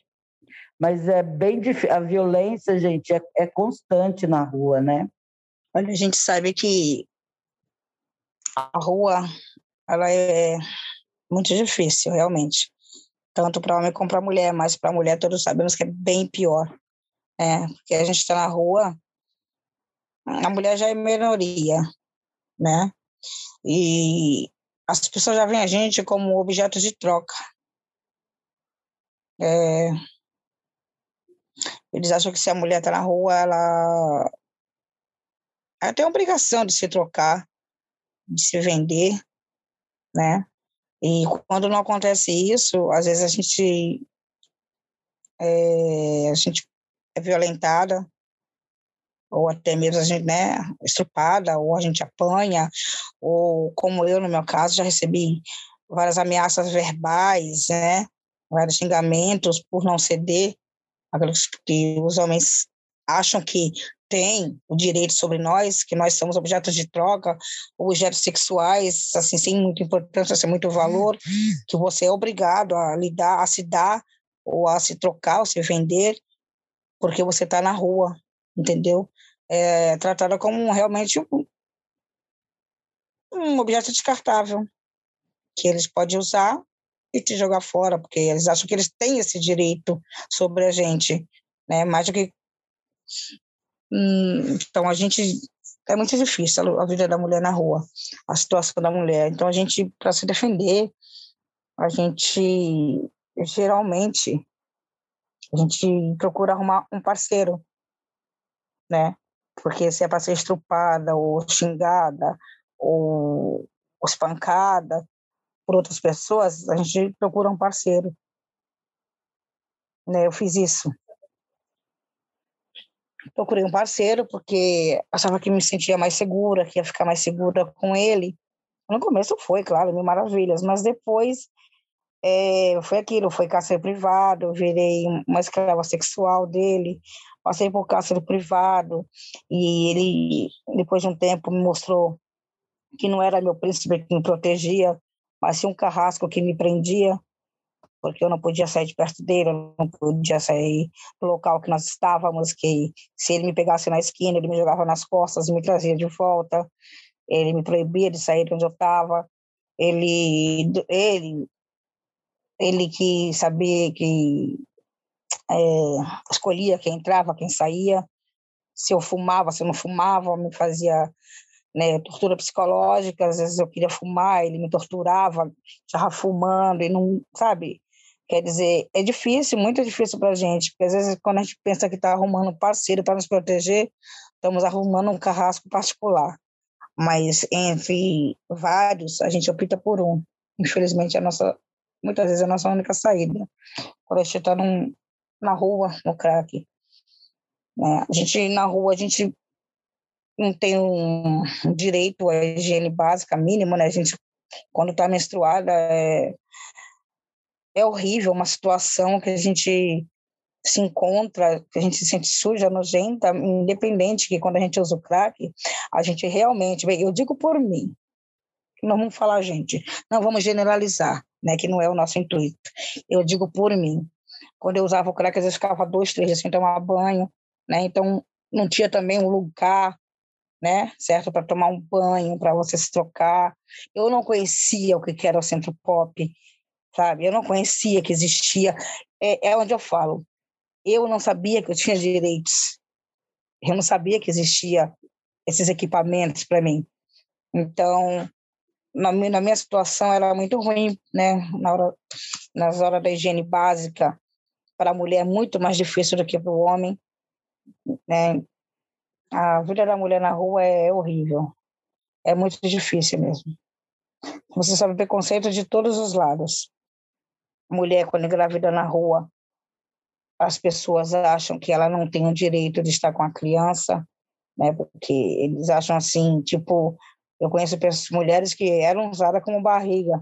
Mas é bem difícil. A violência, gente, é, é constante na rua, né? Olha, a gente sabe que a rua ela é muito difícil, realmente. Tanto para homem como para mulher, mas para mulher todos sabemos que é bem pior. É, porque a gente está na rua, a mulher já é minoria, né? E as pessoas já veem a gente como objeto de troca. É, eles acham que se a mulher está na rua, ela, ela tem a obrigação de se trocar, de se vender, né? E quando não acontece isso, às vezes a gente é, a gente é violentada, ou até mesmo a gente, né, estrupada, ou a gente apanha, ou como eu, no meu caso, já recebi várias ameaças verbais, né, vários xingamentos por não ceder, aqueles que os homens acham que têm o direito sobre nós, que nós somos objetos de troca, objetos sexuais, assim, sem muita importância, sem muito valor, que você é obrigado a lidar, a se dar, ou a se trocar, ou se vender, porque você está na rua, entendeu? É tratada como realmente um, um objeto descartável, que eles podem usar e te jogar fora, porque eles acham que eles têm esse direito sobre a gente, né? Mais do que hum, então a gente é muito difícil a vida da mulher na rua, a situação da mulher. Então a gente para se defender, a gente geralmente a gente procura arrumar um parceiro, né? Porque se é para ser estrupada ou xingada ou, ou espancada por outras pessoas, a gente procura um parceiro. Né? Eu fiz isso. Procurei um parceiro porque achava que me sentia mais segura, que ia ficar mais segura com ele. No começo foi, claro, mil maravilhas, mas depois é, foi aquilo, foi cárcere privado, virei uma escrava sexual dele, passei por cárcere privado, e ele, depois de um tempo, me mostrou que não era meu príncipe que me protegia, mas sim um carrasco que me prendia, porque eu não podia sair de perto dele, eu não podia sair do local que nós estávamos, que se ele me pegasse na esquina, ele me jogava nas costas me trazia de volta, ele me proibia de sair de onde eu estava, ele, ele ele que sabia que é, escolhia quem entrava, quem saía, se eu fumava, se eu não fumava, me fazia né, tortura psicológica, às vezes eu queria fumar, ele me torturava, estava fumando e não, sabe? Quer dizer, é difícil, muito difícil para a gente, porque às vezes quando a gente pensa que está arrumando um parceiro para nos proteger, estamos arrumando um carrasco particular. Mas entre vários, a gente opta por um. Infelizmente, a nossa muitas vezes é a nossa única saída. Quando a gente está na rua, no crack. Né? A gente, na rua, a gente não tem um direito à higiene básica mínima, né? A gente, quando está menstruada, é, é horrível, uma situação que a gente se encontra, que a gente se sente suja, nojenta, independente que quando a gente usa o crack, a gente realmente, eu digo por mim, não vamos falar gente, não vamos generalizar, né, que não é o nosso intuito. Eu digo por mim. Quando eu usava o crack, às vezes ficava dois, três dias sem tomar banho, né? Então não tinha também um lugar, né, certo, para tomar um banho, para você se trocar. Eu não conhecia o que era o centro pop, sabe? Eu não conhecia que existia. É, é onde eu falo. Eu não sabia que eu tinha direitos. Eu não sabia que existia esses equipamentos para mim. Então, na, na minha situação era muito ruim, né? Na hora, nas horas da higiene básica, para a mulher é muito mais difícil do que para o homem, né? A vida da mulher na rua é horrível, é muito difícil mesmo. Você sabe preconceito de todos os lados. Mulher quando engravida na rua, as pessoas acham que ela não tem o direito de estar com a criança, né? Porque eles acham assim, tipo, eu conheço pessoas, mulheres que eram usadas como barriga,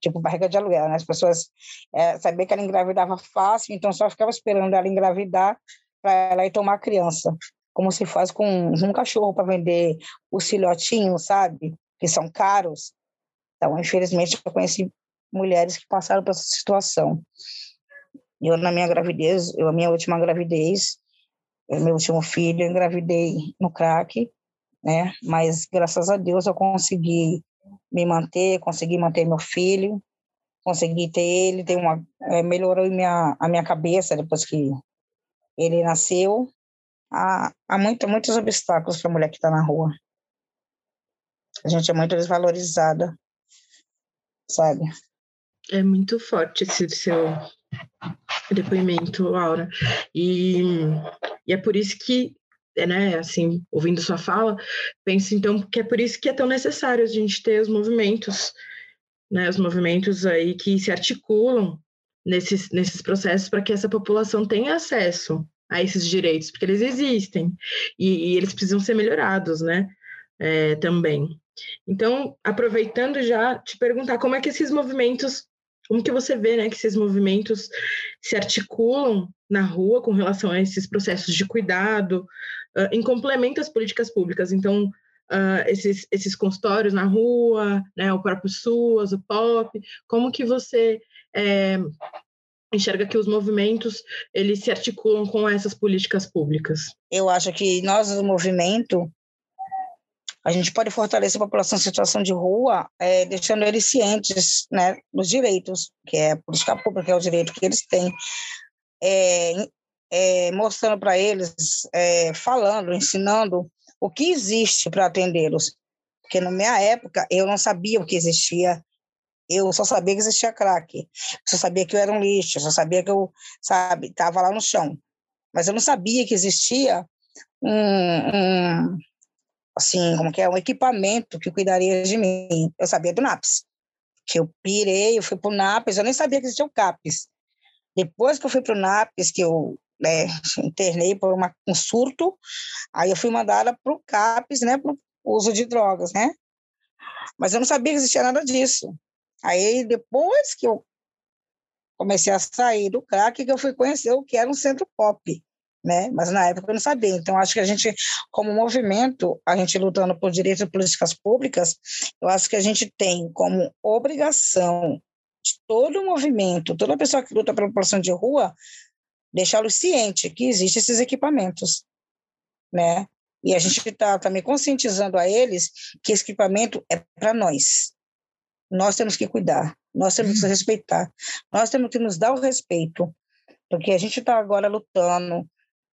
tipo barriga de aluguel, né? As pessoas é, sabiam que ela engravidava fácil, então só ficava esperando ela engravidar para ela ir tomar a criança, como se faz com um cachorro para vender os filhotinhos, sabe? Que são caros. Então, infelizmente, eu conheci mulheres que passaram por essa situação. Eu, na minha gravidez, eu, a minha última gravidez, meu último filho, eu engravidei no crack, né? Mas graças a Deus eu consegui me manter, consegui manter meu filho, consegui ter ele, tem uma é, melhorou minha a minha cabeça depois que ele nasceu. Há, há muito, muitos obstáculos para a mulher que está na rua. A gente é muito desvalorizada, sabe? É muito forte esse seu depoimento, Laura. E, e é por isso que né, assim, ouvindo sua fala, penso então que é por isso que é tão necessário a gente ter os movimentos, né, os movimentos aí que se articulam nesses, nesses processos para que essa população tenha acesso a esses direitos, porque eles existem e, e eles precisam ser melhorados, né, é, também. Então, aproveitando já, te perguntar como é que esses movimentos, como que você vê, né, que esses movimentos se articulam na rua com relação a esses processos de cuidado, uh, em complemento às políticas públicas. Então, uh, esses, esses consultórios na rua, né, o próprio SUAS, o POP, como que você é, enxerga que os movimentos eles se articulam com essas políticas públicas? Eu acho que nós, o movimento, a gente pode fortalecer a população em situação de rua, é, deixando eles cientes né, dos direitos, que é a política pública, que é o direito que eles têm é, é, mostrando para eles, é, falando, ensinando o que existe para atendê-los. Porque na minha época eu não sabia o que existia, eu só sabia que existia crack, só sabia que eu era um lixo, só sabia que eu, sabe, estava lá no chão. Mas eu não sabia que existia um, um, assim, como que é, um equipamento que cuidaria de mim. Eu sabia do NAPS, que eu pirei, eu fui para o NAPS, eu nem sabia que existia o CAPS. Depois que eu fui para o NAPES, que eu né, internei por uma, um surto, aí eu fui mandada para o CAPES, né, para uso de drogas, né? Mas eu não sabia que existia nada disso. Aí, depois que eu comecei a sair do crack, que eu fui conhecer o que era um centro pop, né? Mas na época eu não sabia. Então, acho que a gente, como movimento, a gente lutando por direitos e políticas públicas, eu acho que a gente tem como obrigação de todo o movimento, toda pessoa que luta pela população de rua, deixá-los ciente que existem esses equipamentos, né? E a gente está também conscientizando a eles que esse equipamento é para nós. Nós temos que cuidar, nós temos que respeitar, nós temos que nos dar o respeito, porque a gente está agora lutando.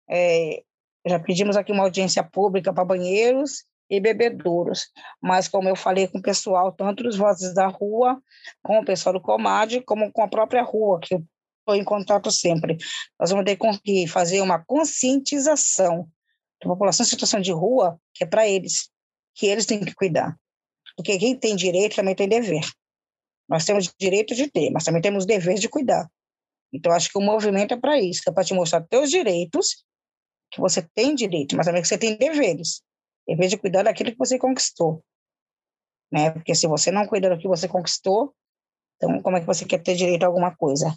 É, já pedimos aqui uma audiência pública para banheiros e bebedouros. Mas, como eu falei com o pessoal, tanto dos Vozes da Rua, com o pessoal do Comad, como com a própria rua, que eu estou em contato sempre, nós vamos ter que fazer uma conscientização da população em situação de rua, que é para eles, que eles têm que cuidar. Porque quem tem direito também tem dever. Nós temos direito de ter, mas também temos dever de cuidar. Então, acho que o movimento é para isso, é para te mostrar teus direitos, que você tem direito, mas também que você tem deveres vez de cuidar daquilo que você conquistou. Né? Porque se você não cuida do que você conquistou, então como é que você quer ter direito a alguma coisa?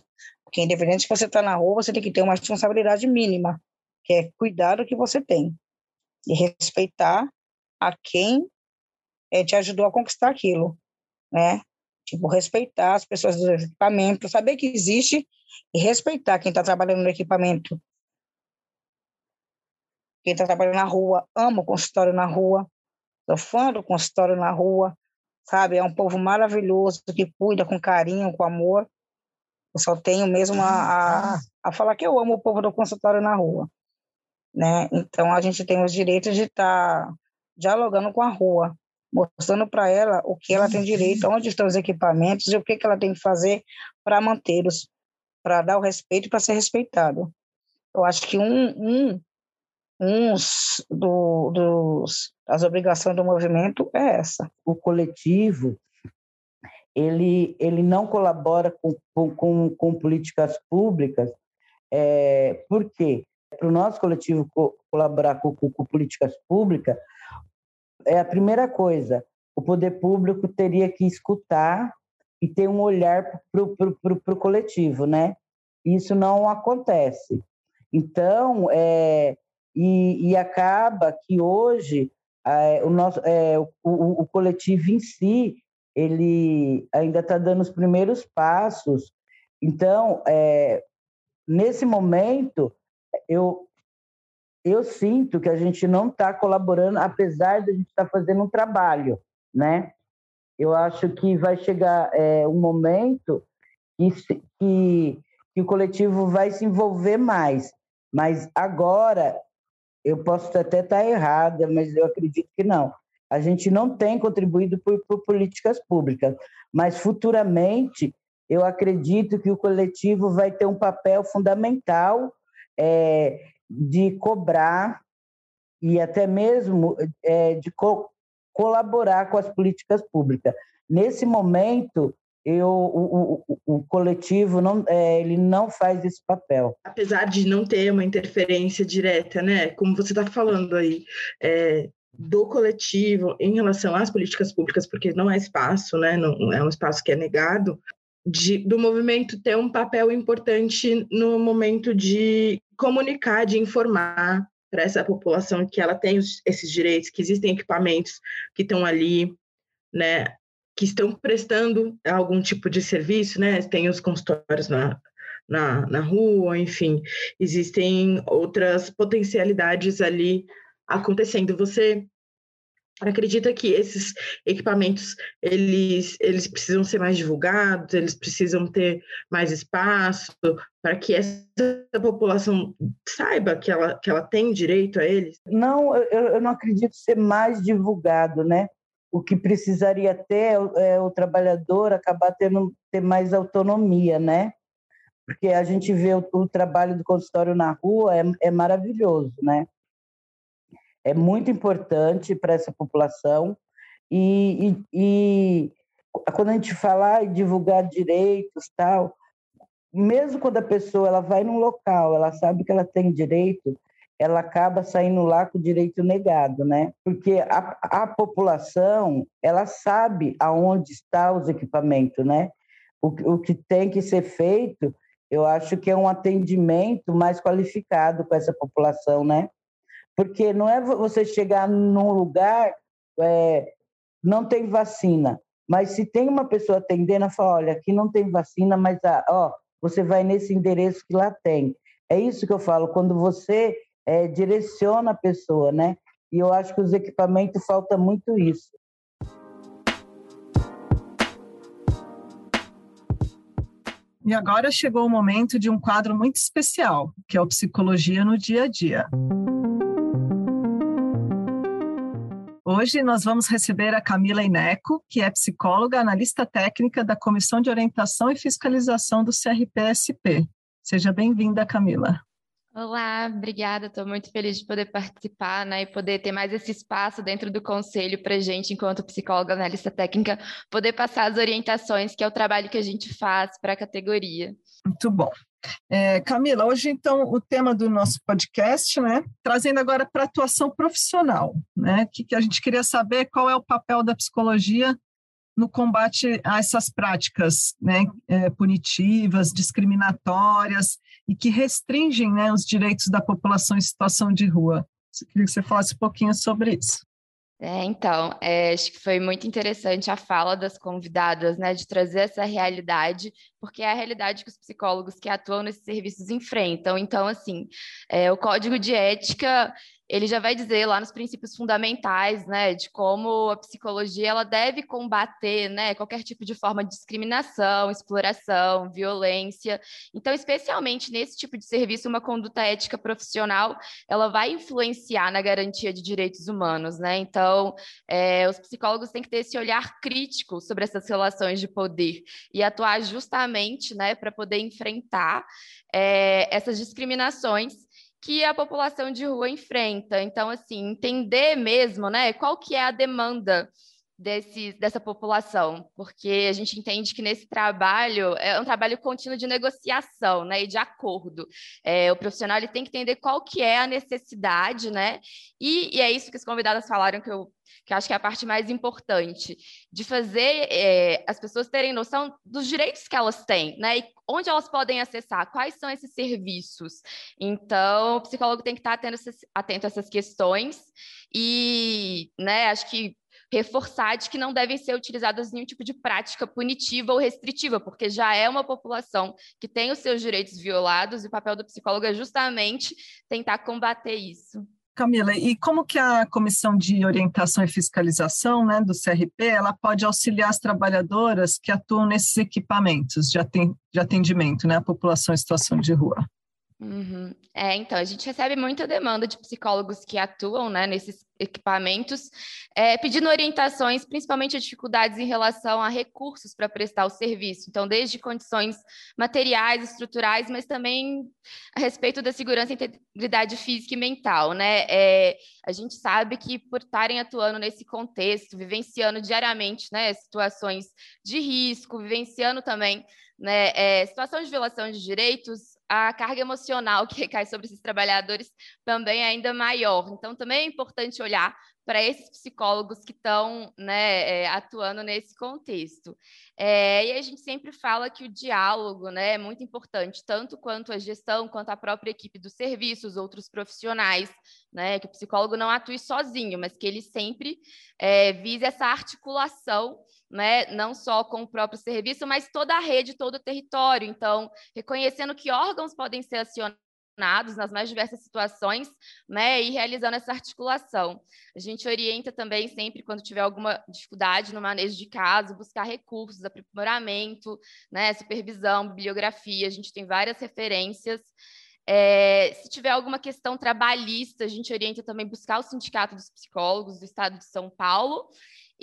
Porque independente que você está na rua, você tem que ter uma responsabilidade mínima, que é cuidar do que você tem e respeitar a quem é, te ajudou a conquistar aquilo, né? Tipo, respeitar as pessoas do equipamento, saber que existe e respeitar quem está trabalhando no equipamento, quem está trabalhando na rua, ama o consultório na rua, sou fã do consultório na rua, sabe? É um povo maravilhoso que cuida com carinho, com amor. Eu só tenho mesmo a, a, a falar que eu amo o povo do consultório na rua, né? Então a gente tem os direitos de estar tá dialogando com a rua, mostrando para ela o que ela tem direito, onde estão os equipamentos e o que, que ela tem que fazer para mantê-los, para dar o respeito para ser respeitado. Eu acho que um, um uns do, dos, das obrigações do movimento é essa. O coletivo ele, ele não colabora com, com, com políticas públicas, é, por quê? Para o nosso coletivo co colaborar com, com, com políticas públicas, é a primeira coisa, o poder público teria que escutar e ter um olhar para o coletivo, né? Isso não acontece. Então, é, e, e acaba que hoje é, o, nosso, é, o, o, o, coletivo em si ele ainda está dando os primeiros passos. Então, é, nesse momento, eu, eu sinto que a gente não está colaborando, apesar de a gente estar tá fazendo um trabalho, né? Eu acho que vai chegar é, um momento que, que, que o coletivo vai se envolver mais. Mas agora eu posso até estar errada, mas eu acredito que não. A gente não tem contribuído por, por políticas públicas, mas futuramente eu acredito que o coletivo vai ter um papel fundamental é, de cobrar e até mesmo é, de co colaborar com as políticas públicas. Nesse momento, eu, o, o, o coletivo não, é, ele não faz esse papel. Apesar de não ter uma interferência direta, né? Como você está falando aí, é, do coletivo em relação às políticas públicas, porque não é espaço, né? Não é um espaço que é negado. De, do movimento ter um papel importante no momento de comunicar, de informar para essa população que ela tem os, esses direitos, que existem equipamentos que estão ali, né? que estão prestando algum tipo de serviço, né? Tem os consultórios na, na, na rua, enfim, existem outras potencialidades ali acontecendo. Você acredita que esses equipamentos eles, eles precisam ser mais divulgados, eles precisam ter mais espaço para que essa população saiba que ela, que ela tem direito a eles? Não, eu, eu não acredito ser mais divulgado, né? o que precisaria ter é o trabalhador acabar tendo ter mais autonomia, né? Porque a gente vê o, o trabalho do consultório na rua é, é maravilhoso, né? É muito importante para essa população e, e, e quando a gente falar e divulgar direitos tal, mesmo quando a pessoa ela vai num local, ela sabe que ela tem direito, ela acaba saindo lá com o direito negado, né? Porque a, a população, ela sabe aonde está os equipamentos, né? O, o que tem que ser feito, eu acho que é um atendimento mais qualificado com essa população, né? Porque não é você chegar num lugar, é, não tem vacina, mas se tem uma pessoa atendendo, fala, olha, aqui não tem vacina, mas ah, ó, você vai nesse endereço que lá tem. É isso que eu falo, quando você é, direciona a pessoa, né? E eu acho que os equipamentos falta muito isso. E agora chegou o momento de um quadro muito especial, que é o Psicologia no Dia a Dia. Hoje nós vamos receber a Camila Ineco, que é psicóloga, analista técnica da Comissão de Orientação e Fiscalização do CRPSP. Seja bem-vinda, Camila. Olá, obrigada. Estou muito feliz de poder participar né, e poder ter mais esse espaço dentro do conselho para a gente, enquanto psicóloga, analista técnica, poder passar as orientações, que é o trabalho que a gente faz para a categoria. Muito bom. É, Camila, hoje então o tema do nosso podcast, né, trazendo agora para a atuação profissional, né, que, que a gente queria saber qual é o papel da psicologia no combate a essas práticas né, é, punitivas, discriminatórias e que restringem né, os direitos da população em situação de rua. Eu queria que você falasse um pouquinho sobre isso. É, então, é, acho que foi muito interessante a fala das convidadas, né, de trazer essa realidade, porque é a realidade que os psicólogos que atuam nesses serviços enfrentam. Então, assim, é, o código de ética ele já vai dizer lá nos princípios fundamentais, né, de como a psicologia ela deve combater, né, qualquer tipo de forma de discriminação, exploração, violência. Então, especialmente nesse tipo de serviço, uma conduta ética profissional, ela vai influenciar na garantia de direitos humanos, né? Então, é, os psicólogos têm que ter esse olhar crítico sobre essas relações de poder e atuar justamente, né, para poder enfrentar é, essas discriminações que a população de rua enfrenta. Então, assim, entender mesmo, né, qual que é a demanda desse, dessa população, porque a gente entende que nesse trabalho é um trabalho contínuo de negociação, né, e de acordo. É, o profissional ele tem que entender qual que é a necessidade, né, e, e é isso que as convidadas falaram que eu que acho que é a parte mais importante, de fazer é, as pessoas terem noção dos direitos que elas têm, né? E onde elas podem acessar, quais são esses serviços. Então, o psicólogo tem que estar atento, atento a essas questões e, né, acho que reforçar de que não devem ser utilizadas nenhum tipo de prática punitiva ou restritiva, porque já é uma população que tem os seus direitos violados e o papel do psicólogo é justamente tentar combater isso. Camila, e como que a Comissão de Orientação e Fiscalização né, do CRP ela pode auxiliar as trabalhadoras que atuam nesses equipamentos de atendimento né, à população em situação de rua? Uhum. É, então, a gente recebe muita demanda de psicólogos que atuam né, nesses equipamentos, é, pedindo orientações, principalmente dificuldades em relação a recursos para prestar o serviço. Então, desde condições materiais, estruturais, mas também a respeito da segurança e integridade física e mental. Né? É, a gente sabe que, por estarem atuando nesse contexto, vivenciando diariamente né, situações de risco, vivenciando também né, é, situação de violação de direitos, a carga emocional que recai sobre esses trabalhadores também é ainda maior. Então, também é importante olhar para esses psicólogos que estão né, é, atuando nesse contexto. É, e a gente sempre fala que o diálogo né, é muito importante, tanto quanto a gestão, quanto a própria equipe do serviço, os outros profissionais, né, que o psicólogo não atue sozinho, mas que ele sempre é, vise essa articulação né, não só com o próprio serviço, mas toda a rede, todo o território. Então, reconhecendo que órgãos podem ser acionados nas mais diversas situações, né, e realizando essa articulação. A gente orienta também sempre quando tiver alguma dificuldade no manejo de caso, buscar recursos, aprimoramento, né, supervisão, bibliografia. A gente tem várias referências. É, se tiver alguma questão trabalhista, a gente orienta também buscar o Sindicato dos Psicólogos do Estado de São Paulo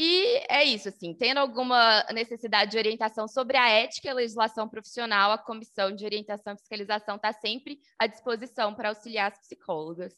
e é isso, assim, tendo alguma necessidade de orientação sobre a ética e a legislação profissional, a Comissão de Orientação e Fiscalização está sempre à disposição para auxiliar as psicólogas.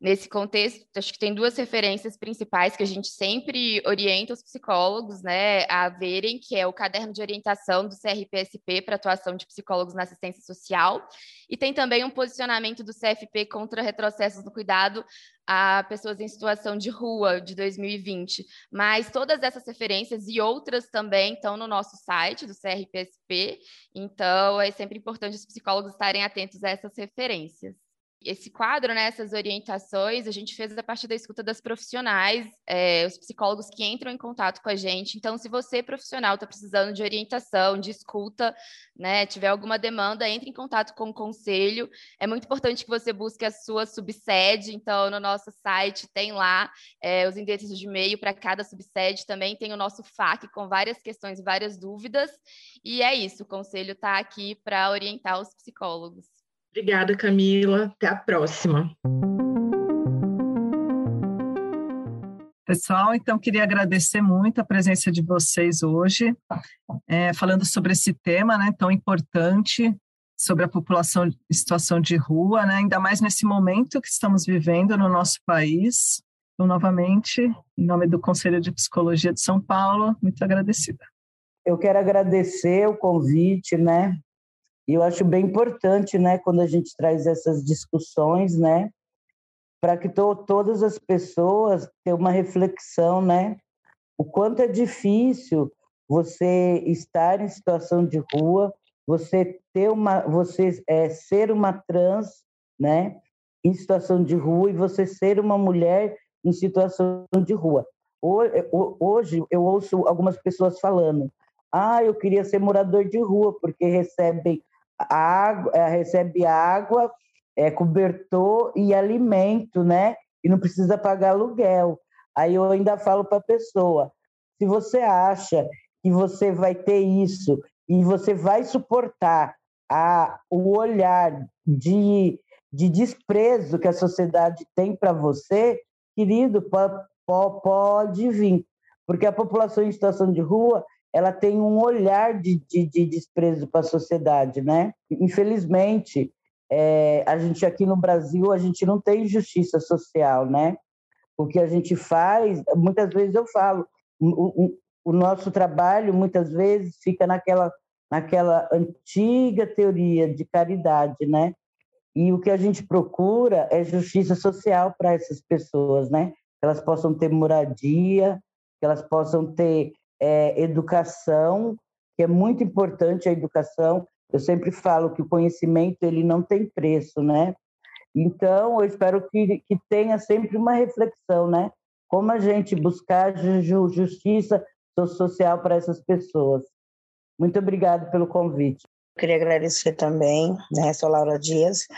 Nesse contexto, acho que tem duas referências principais que a gente sempre orienta os psicólogos né, a verem, que é o caderno de orientação do CRPSP para atuação de psicólogos na assistência social, e tem também um posicionamento do CFP contra retrocessos no cuidado a pessoas em situação de rua de 2020. Mas todas essas referências e outras também estão no nosso site do CRPSP, então é sempre importante os psicólogos estarem atentos a essas referências esse quadro, né, essas orientações, a gente fez a partir da escuta das profissionais, é, os psicólogos que entram em contato com a gente. Então, se você, profissional, está precisando de orientação, de escuta, né, tiver alguma demanda, entre em contato com o conselho. É muito importante que você busque a sua subsede. Então, no nosso site tem lá é, os endereços de e-mail para cada subsede. Também tem o nosso FAQ com várias questões, várias dúvidas. E é isso, o conselho está aqui para orientar os psicólogos. Obrigada, Camila. Até a próxima. Pessoal, então queria agradecer muito a presença de vocês hoje, é, falando sobre esse tema né, tão importante, sobre a população em situação de rua, né, ainda mais nesse momento que estamos vivendo no nosso país. Então, novamente, em nome do Conselho de Psicologia de São Paulo, muito agradecida. Eu quero agradecer o convite, né, e eu acho bem importante, né, quando a gente traz essas discussões, né, para que to todas as pessoas tenham uma reflexão, né, o quanto é difícil você estar em situação de rua, você ter uma, você é, ser uma trans, né, em situação de rua e você ser uma mulher em situação de rua. Hoje eu ouço algumas pessoas falando: ah, eu queria ser morador de rua porque recebem água, é, recebe água, é, cobertor e alimento, né? E não precisa pagar aluguel. Aí eu ainda falo para a pessoa: se você acha que você vai ter isso e você vai suportar a, o olhar de, de desprezo que a sociedade tem para você, querido, pode vir. Porque a população em situação de rua ela tem um olhar de, de, de desprezo para a sociedade, né? Infelizmente, é, a gente aqui no Brasil a gente não tem justiça social, né? O que a gente faz, muitas vezes eu falo, o, o, nosso trabalho muitas vezes fica naquela naquela antiga teoria de caridade, né? E o que a gente procura é justiça social para essas pessoas, né? Que elas possam ter moradia, que elas possam ter é, educação, que é muito importante a educação. Eu sempre falo que o conhecimento ele não tem preço, né? Então, eu espero que, que tenha sempre uma reflexão, né? Como a gente buscar justiça social para essas pessoas. Muito obrigado pelo convite. Queria agradecer também, né, sou Laura Dias,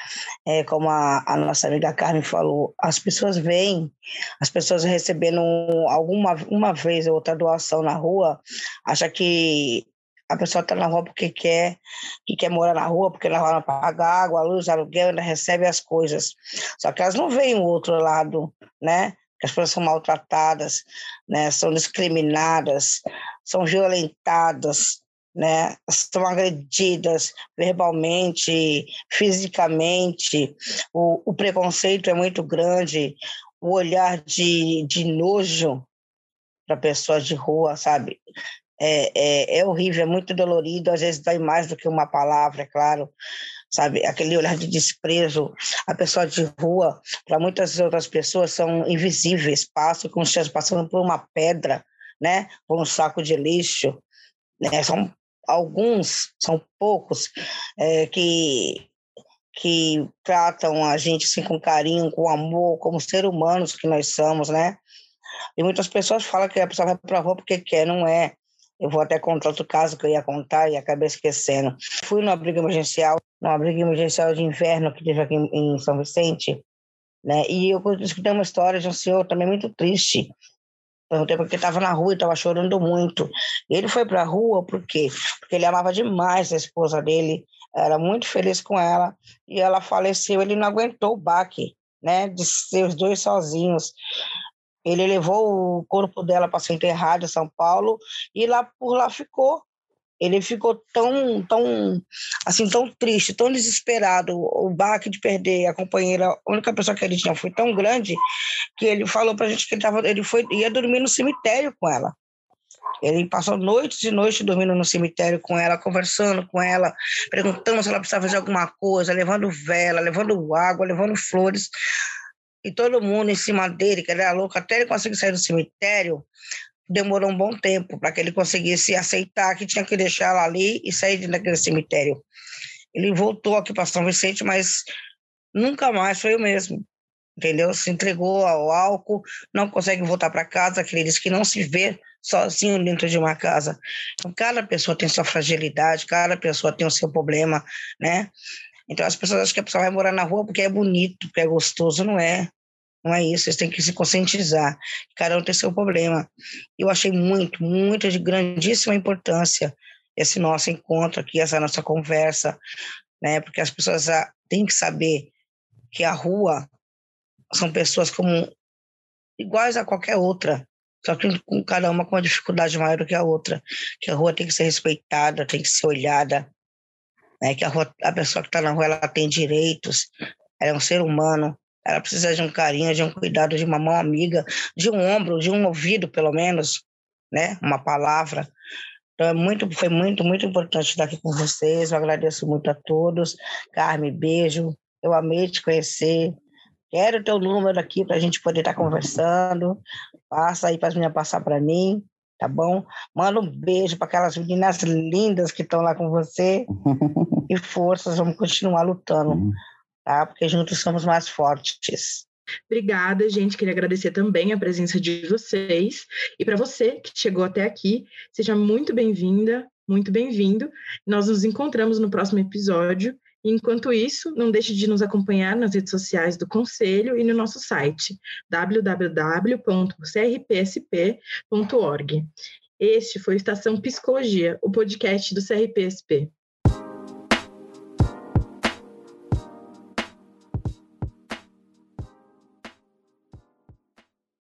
é, como a, a, nossa amiga Carmen falou, as pessoas veem, as pessoas recebendo alguma uma vez ou outra doação na rua, acha que a pessoa está na rua porque quer, que quer morar na rua, porque na rua não paga água, luz, aluguel, ainda recebe as coisas. Só que elas não veem o outro lado, né? Que as pessoas são maltratadas, né? São discriminadas, são violentadas, né? São agredidas verbalmente, fisicamente. O, o preconceito é muito grande, o olhar de, de nojo para pessoas de rua, sabe? é, é, é horrível, é muito dolorido, às vezes dói mais do que uma palavra, é claro, sabe? Aquele olhar de desprezo. A pessoa de rua, para muitas outras pessoas, são invisíveis, passam como se estivesse passando por uma pedra, né? Por um saco de lixo. Né? São alguns, são poucos, é, que que tratam a gente assim com carinho, com amor, como ser humanos que nós somos, né? E muitas pessoas falam que a pessoa vai para a rua porque quer, não é. Eu vou até contar outro caso que eu ia contar e acabei esquecendo. Fui no abrigo emergencial, no abrigo emergencial de inverno que teve aqui em São Vicente, né? E eu escutei uma história de um senhor também muito triste. Perguntei porque estava na rua e estava chorando muito. Ele foi para a rua por quê? Porque ele amava demais a esposa dele, era muito feliz com ela e ela faleceu. Ele não aguentou o baque, né? De ser os dois sozinhos. Ele levou o corpo dela para ser enterrado em São Paulo e lá por lá ficou. Ele ficou tão, tão, assim, tão triste, tão desesperado. O baque de perder a companheira, a única pessoa que ele tinha foi tão grande que ele falou para a gente que ele, tava, ele foi, ia dormir no cemitério com ela. Ele passou noites e noites dormindo no cemitério com ela, conversando com ela, perguntando se ela precisava fazer alguma coisa, levando vela, levando água, levando flores e todo mundo em cima dele, que ele era louco, até ele conseguir sair do cemitério, demorou um bom tempo para que ele conseguisse aceitar que tinha que deixar ela ali e sair daquele cemitério. Ele voltou aqui para São Vicente, mas nunca mais foi o mesmo, entendeu? Se entregou ao álcool, não consegue voltar para casa, que ele que não se vê sozinho dentro de uma casa. Então, cada pessoa tem sua fragilidade, cada pessoa tem o seu problema, né? Então as pessoas acham que a pessoa vai morar na rua porque é bonito, porque é gostoso, não é. Não é isso, vocês têm que se conscientizar. Cada um tem seu problema. Eu achei muito, muito de grandíssima importância esse nosso encontro aqui, essa nossa conversa, né? Porque as pessoas têm que saber que a rua são pessoas como iguais a qualquer outra, só que com cada uma com uma dificuldade maior do que a outra. Que a rua tem que ser respeitada, tem que ser olhada, né, que a, rua, a pessoa que está na rua ela tem direitos, ela é um ser humano, ela precisa de um carinho, de um cuidado, de uma mão amiga, de um ombro, de um ouvido, pelo menos, né, uma palavra. Então, é muito, foi muito, muito importante estar aqui com vocês. Eu agradeço muito a todos. Carme, beijo. Eu amei te conhecer. Quero o teu número aqui para a gente poder estar conversando. Passa aí para as meninas passar para mim tá bom? Manda um beijo para aquelas meninas lindas que estão lá com você. e forças, vamos continuar lutando, uhum. Tá? Porque juntos somos mais fortes. Obrigada, gente. Queria agradecer também a presença de vocês. E para você que chegou até aqui, seja muito bem-vinda, muito bem-vindo. Nós nos encontramos no próximo episódio. Enquanto isso, não deixe de nos acompanhar nas redes sociais do Conselho e no nosso site www.crpsp.org. Este foi o Estação Psicologia, o podcast do CRPSP.